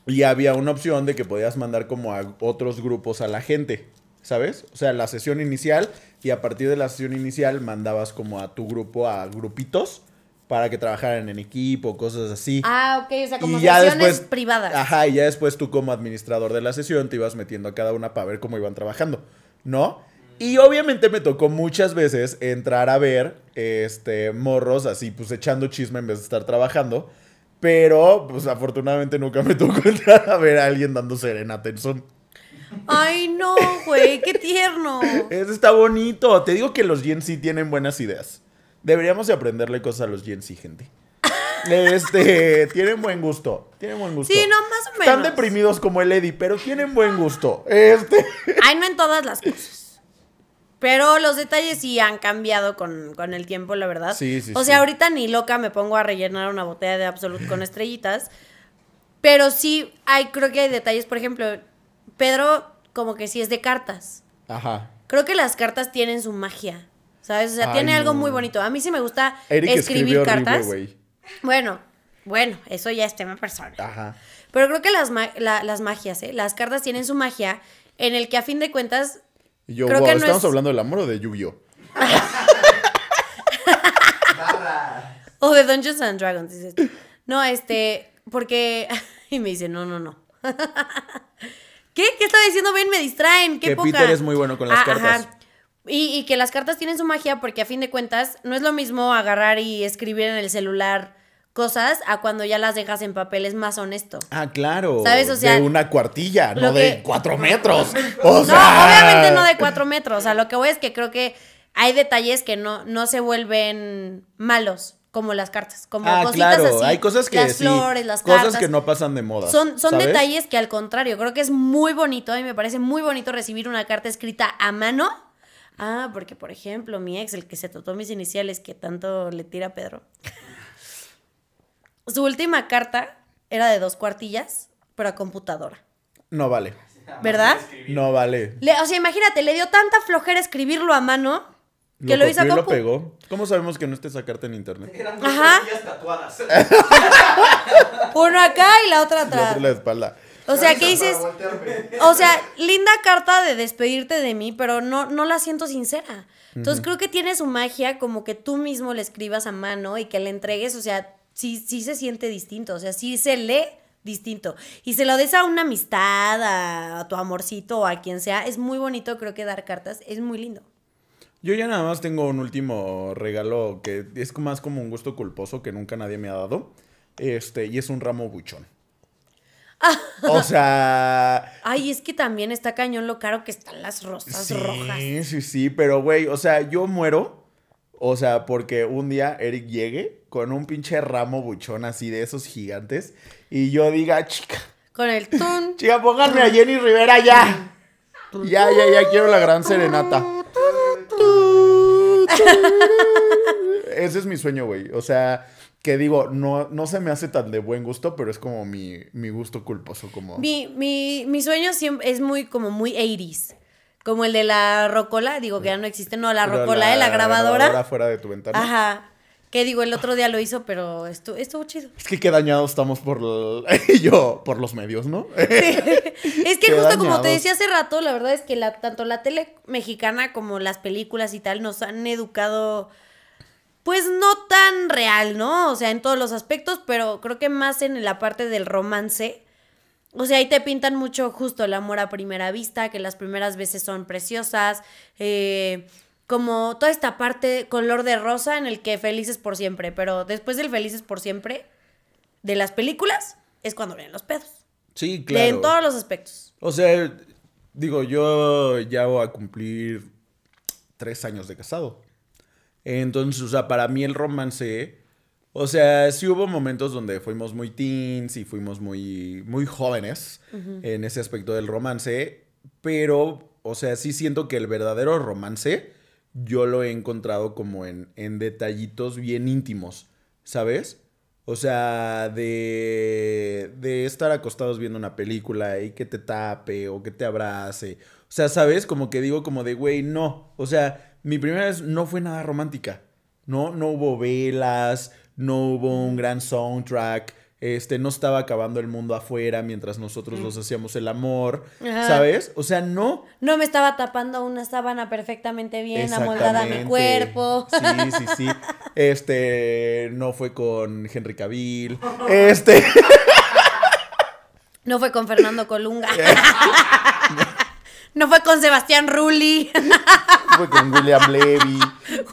[SPEAKER 2] y había una opción de que podías mandar como a otros grupos a la gente, ¿sabes? O sea, la sesión inicial y a partir de la sesión inicial mandabas como a tu grupo a grupitos para que trabajaran en equipo, cosas así.
[SPEAKER 1] Ah, ok, o sea, como
[SPEAKER 2] y ya
[SPEAKER 1] sesiones
[SPEAKER 2] después,
[SPEAKER 1] privadas.
[SPEAKER 2] Ajá, y ya después tú como administrador de la sesión te ibas metiendo a cada una para ver cómo iban trabajando, ¿no? Y obviamente me tocó muchas veces entrar a ver este morros así, pues echando chisme en vez de estar trabajando. Pero, pues afortunadamente nunca me tocó entrar a ver a alguien dando serenata en Zoom.
[SPEAKER 1] Ay, no, güey, qué tierno.
[SPEAKER 2] Eso está bonito. Te digo que los Gen Z tienen buenas ideas. Deberíamos de aprenderle cosas a los Gen Z, gente. Este, tienen buen gusto. Tienen buen gusto.
[SPEAKER 1] Sí, no, más o menos.
[SPEAKER 2] Están deprimidos como el Eddie, pero tienen buen gusto. Este.
[SPEAKER 1] Ay, no en todas las cosas. Pero los detalles sí han cambiado con, con el tiempo, la verdad.
[SPEAKER 2] Sí, sí,
[SPEAKER 1] O
[SPEAKER 2] sí.
[SPEAKER 1] sea, ahorita ni loca me pongo a rellenar una botella de Absolut con estrellitas. Pero sí, hay, creo que hay detalles. Por ejemplo, Pedro, como que sí es de cartas.
[SPEAKER 2] Ajá.
[SPEAKER 1] Creo que las cartas tienen su magia. ¿Sabes? O sea,
[SPEAKER 2] Ay,
[SPEAKER 1] tiene algo muy bonito. A mí sí me gusta
[SPEAKER 2] Eric
[SPEAKER 1] escribir cartas.
[SPEAKER 2] horrible.
[SPEAKER 1] Bueno, bueno, eso ya es tema personal.
[SPEAKER 2] Ajá.
[SPEAKER 1] Pero creo que las, ma- la- las magias, ¿eh? Las cartas tienen su magia en el que a fin de cuentas...
[SPEAKER 2] Y yo,
[SPEAKER 1] Creo
[SPEAKER 2] wow,
[SPEAKER 1] que no
[SPEAKER 2] ¿estamos
[SPEAKER 1] es-
[SPEAKER 2] hablando del amor o de Yu-Gi-Oh?
[SPEAKER 3] Barra.
[SPEAKER 1] O de Dungeons and Dragons, dices. tú. No, este, porque... Y me dice, no, no, no. ¿Qué? ¿Qué estaba diciendo? Ven, me distraen. ¿Qué
[SPEAKER 2] Que
[SPEAKER 1] poca?
[SPEAKER 2] Peter es muy bueno con las
[SPEAKER 1] Ah,
[SPEAKER 2] cartas.
[SPEAKER 1] ajá. Y, y que las cartas tienen su magia porque a fin de cuentas no es lo mismo agarrar y escribir en el celular cosas a cuando ya las dejas en papel, es más honesto.
[SPEAKER 2] Ah, claro.
[SPEAKER 1] ¿Sabes? O sea,
[SPEAKER 2] de una cuartilla, no de cuatro metros. O
[SPEAKER 1] No, obviamente no de cuatro metros. O sea, lo que voy es que creo que hay detalles que no, no se vuelven malos, como las cartas. Como
[SPEAKER 2] Ah,
[SPEAKER 1] cositas
[SPEAKER 2] claro.
[SPEAKER 1] así.
[SPEAKER 2] Hay cosas que
[SPEAKER 1] Las
[SPEAKER 2] sí,
[SPEAKER 1] flores, las
[SPEAKER 2] Cosas
[SPEAKER 1] cartas.
[SPEAKER 2] que no pasan de moda.
[SPEAKER 1] Son, son
[SPEAKER 2] ¿sabes?
[SPEAKER 1] detalles que al contrario, creo que es muy bonito. A mí me parece muy bonito recibir una carta escrita a mano. Ah, porque por ejemplo, mi ex, el que se trató mis iniciales, que tanto le tira a Pedro. Su última carta era de dos cuartillas, pero a computadora.
[SPEAKER 2] No vale.
[SPEAKER 1] ¿Verdad?
[SPEAKER 2] No vale.
[SPEAKER 1] Le- o sea, imagínate, le dio tanta flojera escribirlo a mano que lo, hizo a
[SPEAKER 2] copió y lo
[SPEAKER 1] compu.
[SPEAKER 2] pegó. ¿Cómo sabemos que no esté esa carta en internet?
[SPEAKER 3] Eran dos
[SPEAKER 1] Ajá.
[SPEAKER 3] cuartillas tatuadas.
[SPEAKER 1] Uno acá y la otra
[SPEAKER 2] La
[SPEAKER 1] atrás.
[SPEAKER 2] otra en la espalda.
[SPEAKER 1] O sea, ¿qué dices? O sea, linda carta de despedirte de mí, pero no, no la siento sincera. Entonces creo que tiene su magia como que tú mismo le escribas a mano y que le entregues, o sea, sí, sí se siente distinto, o sea, sí se lee distinto. Y se lo des a una amistad, a, a tu amorcito o a quien sea, es muy bonito, creo que dar cartas es muy lindo.
[SPEAKER 2] Yo ya nada más tengo un último regalo que es más como un gusto culposo que nunca nadie me ha dado. Este, y es un ramo buchón. O sea,
[SPEAKER 1] Ay, es que también está cañón lo caro que están las rosas
[SPEAKER 2] sí,
[SPEAKER 1] rojas.
[SPEAKER 2] sí, sí, pero güey, o sea, yo muero, o sea, porque un día Eric llegue con un pinche ramo buchón así de esos gigantes y yo diga, chica,
[SPEAKER 1] Con el tun.
[SPEAKER 2] chica, pónganme a Jenny Rivera ya. Ya, ya, ya quiero la gran serenata. Ese es mi sueño, güey. O sea, que digo, no, no se me hace tan de buen gusto, pero es como mi, mi gusto culposo, como...
[SPEAKER 1] Mi, mi, mi sueño siempre es muy como muy 80s. Como el de la rocola, digo que ya no existe, no, la rocola de la grabadora.
[SPEAKER 2] fuera de tu ventana.
[SPEAKER 1] Ajá. Que digo, el otro día lo hizo, pero estuvo, estuvo chido.
[SPEAKER 2] Es que qué dañados estamos por el- yo, por los medios, ¿no?
[SPEAKER 1] es que
[SPEAKER 2] Qué
[SPEAKER 1] justo como te decía hace rato, la verdad es que la, tanto la tele mexicana como las películas y tal nos han educado, pues no tan real, ¿no? O sea, en todos los aspectos, pero creo que más en la parte del romance. O sea, ahí te pintan mucho justo el amor a primera vista, que las primeras veces son preciosas, eh, como toda esta parte color de rosa en el que felices por siempre, pero después del felices por siempre de las películas es cuando vienen los pedos.
[SPEAKER 2] Sí,
[SPEAKER 1] De
[SPEAKER 2] claro.
[SPEAKER 1] en todos los aspectos.
[SPEAKER 2] O sea, digo, yo ya voy a cumplir tres años de casado. Entonces, o sea, para mí el romance, o sea, sí hubo momentos donde fuimos muy teens y fuimos muy, muy jóvenes en ese aspecto del romance, pero, o sea, sí siento que el verdadero romance yo lo he encontrado como en, en detallitos bien íntimos, ¿sabes? O sea, de, de estar acostados viendo una película y que te tape o que te abrace. O sea, ¿sabes? Como que digo como de, güey, no. O sea, mi primera vez no fue nada romántica. No, no hubo velas, no hubo un gran soundtrack. Este, no estaba acabando el mundo afuera mientras nosotros nos hacíamos el amor.
[SPEAKER 1] Ajá.
[SPEAKER 2] ¿Sabes? O sea, no.
[SPEAKER 1] No me estaba tapando una sábana perfectamente bien, amoldada a mi cuerpo.
[SPEAKER 2] Sí, sí, sí. Este, no fue con Henry Cavill. Este.
[SPEAKER 1] No fue con Fernando Colunga. no fue con Sebastián Rulli.
[SPEAKER 2] Fue con William Levy.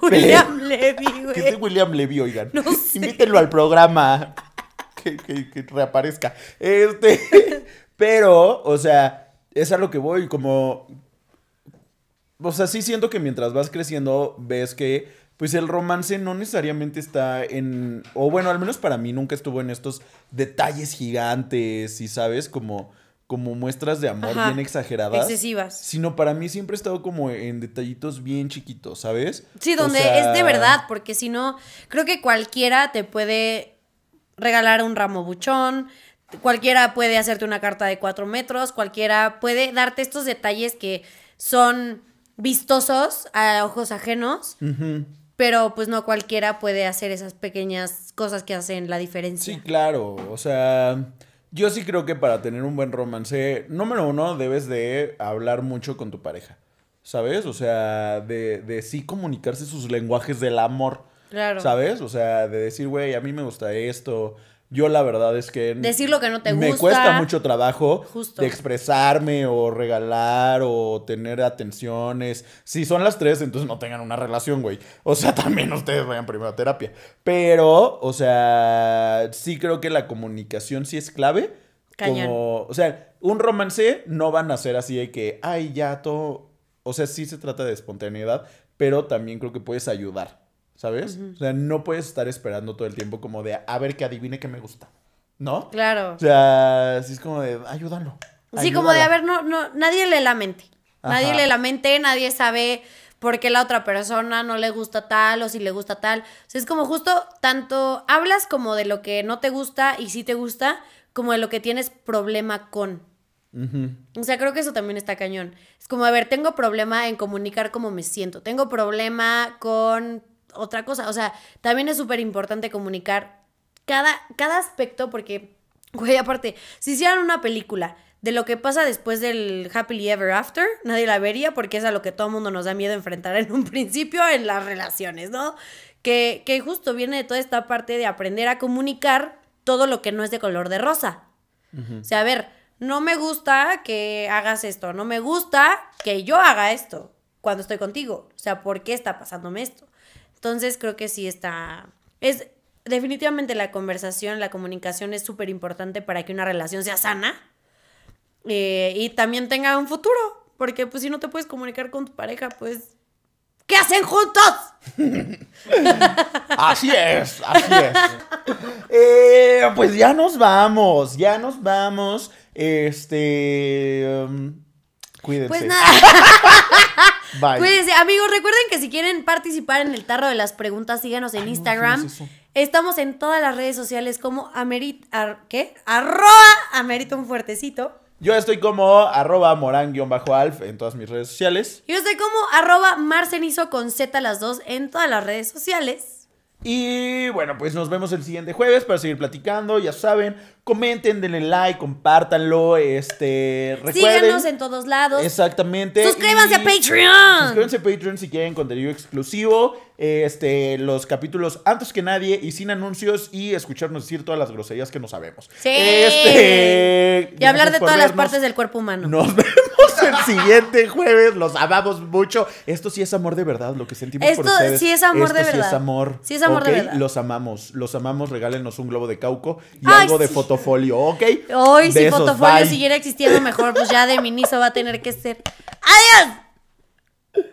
[SPEAKER 1] William Levy,
[SPEAKER 2] ¿Qué es de
[SPEAKER 1] güey.
[SPEAKER 2] William Levy, oigan?
[SPEAKER 1] No sé.
[SPEAKER 2] Invítenlo al programa. Que, que- que reaparezca. Este. Pero, o sea, es a lo que voy. Como. O sea, sí siento que mientras vas creciendo, ves que. Pues el romance no necesariamente está en. O bueno, al menos para mí nunca estuvo en estos detalles gigantes. Y sabes, como. Como muestras de amor
[SPEAKER 1] Ajá.
[SPEAKER 2] bien exageradas.
[SPEAKER 1] Excesivas.
[SPEAKER 2] Sino para mí siempre he estado como en detallitos bien chiquitos, ¿sabes?
[SPEAKER 1] Sí,
[SPEAKER 2] O
[SPEAKER 1] donde
[SPEAKER 2] sea,
[SPEAKER 1] es de verdad, porque si no, creo que cualquiera te puede regalar un ramo buchón, cualquiera puede hacerte una carta de cuatro metros, cualquiera puede darte estos detalles que son vistosos a ojos ajenos, pero pues no cualquiera puede hacer esas pequeñas cosas que hacen la diferencia.
[SPEAKER 2] Sí, claro. O sea, yo sí creo que para tener un buen romance, número uno, debes de hablar mucho con tu pareja. ¿Sabes? O sea, de, de sí comunicarse sus lenguajes del amor.
[SPEAKER 1] Claro.
[SPEAKER 2] ¿Sabes? O sea, de decir, güey, a mí me gusta esto. Yo la verdad es que...
[SPEAKER 1] Decir lo que no te
[SPEAKER 2] Me
[SPEAKER 1] gusta.
[SPEAKER 2] cuesta mucho trabajo
[SPEAKER 1] Justo.
[SPEAKER 2] de expresarme o regalar o tener atenciones. Si son las tres, entonces no tengan una relación, güey. O sea, también ustedes vayan primero a terapia. Pero, o sea, sí creo que la comunicación sí es clave.
[SPEAKER 1] Cañón.
[SPEAKER 2] Como, o sea, un romance no van a ser así de que, ay, ya todo. O sea, sí se trata de espontaneidad, pero también creo que puedes ayudar, ¿sabes? O sea, no puedes estar esperando todo el tiempo como de, a ver que adivine qué me gusta, ¿no?
[SPEAKER 1] Claro.
[SPEAKER 2] O sea, sí es como de, ayúdalo.
[SPEAKER 1] Sí, como de,
[SPEAKER 2] ayúdala".
[SPEAKER 1] a ver, no, no, nadie lee la mente. Nadie
[SPEAKER 2] Ajá.
[SPEAKER 1] lee la mente, nadie sabe por qué la otra persona no le gusta tal o si le gusta tal. O sea, es como justo tanto hablas como de lo que no te gusta y sí te gusta, como de lo que tienes problema con. O sea, creo que eso también está cañón. Es como, a ver, tengo problema en comunicar cómo me siento. Tengo problema con otra cosa. O sea, también es súper importante comunicar cada, cada aspecto porque Güey, aparte, si hicieran una película de lo que pasa después del Happily Ever After, nadie la vería porque es a lo que todo el mundo nos da miedo enfrentar en un principio en las relaciones, ¿no? Que, que justo viene de toda esta parte de aprender a comunicar todo lo que no es de color de rosa. O sea, a ver, no me gusta que hagas esto, no me gusta que yo haga esto cuando estoy contigo. O sea, ¿por qué está pasándome esto? Entonces creo que sí está... Es definitivamente la conversación, la comunicación es súper importante para que una relación sea sana eh, y también tenga un futuro. Porque pues si no te puedes comunicar con tu pareja, pues... ¿Qué hacen juntos?
[SPEAKER 2] Así es, así es. Eh, pues ya nos vamos, ya nos vamos. Este. um, cuídense.
[SPEAKER 1] Pues nada.
[SPEAKER 2] Bye.
[SPEAKER 1] Cuídense, amigos, recuerden que si quieren participar en el tarro de las preguntas, síganos en
[SPEAKER 2] Ay,
[SPEAKER 1] Instagram. Estamos en todas las redes sociales como amerit, ar- ¿qué? Arroba amerita un fuertecito.
[SPEAKER 2] Yo estoy como arroba morán-alf en todas mis redes sociales.
[SPEAKER 1] Yo estoy como arroba marcenizo con Z las dos en todas las redes sociales.
[SPEAKER 2] Y bueno, pues nos vemos el siguiente jueves para seguir platicando. Ya saben, comenten, denle like, compártanlo. Este, recuerden.
[SPEAKER 1] Síganos en todos lados.
[SPEAKER 2] Exactamente.
[SPEAKER 1] Suscríbanse
[SPEAKER 2] y-
[SPEAKER 1] a Patreon.
[SPEAKER 2] Suscríbanse a Patreon si quieren contenido exclusivo. Este, los capítulos antes que nadie y sin anuncios y escucharnos decir todas las groserías que no sabemos.
[SPEAKER 1] Sí.
[SPEAKER 2] Este,
[SPEAKER 1] y hablar de todas las partes del cuerpo humano.
[SPEAKER 2] Nos vemos el siguiente jueves. Los amamos mucho. Esto sí es amor de verdad, lo que sentimos por
[SPEAKER 1] Esto
[SPEAKER 2] ustedes.
[SPEAKER 1] sí es amor de
[SPEAKER 2] Esto Sí
[SPEAKER 1] verdad.
[SPEAKER 2] es amor.
[SPEAKER 1] Sí es amor de
[SPEAKER 2] ¿ok?
[SPEAKER 1] verdad.
[SPEAKER 2] Los amamos. Los amamos. Regálenos un globo de cauco y
[SPEAKER 1] Ay,
[SPEAKER 2] algo de
[SPEAKER 1] sí.
[SPEAKER 2] fotofolio, ¿ok?
[SPEAKER 1] Hoy, si Fotofolio
[SPEAKER 2] bye.
[SPEAKER 1] siguiera existiendo mejor, pues ya de Miniso va a tener que ser. ¡Adiós!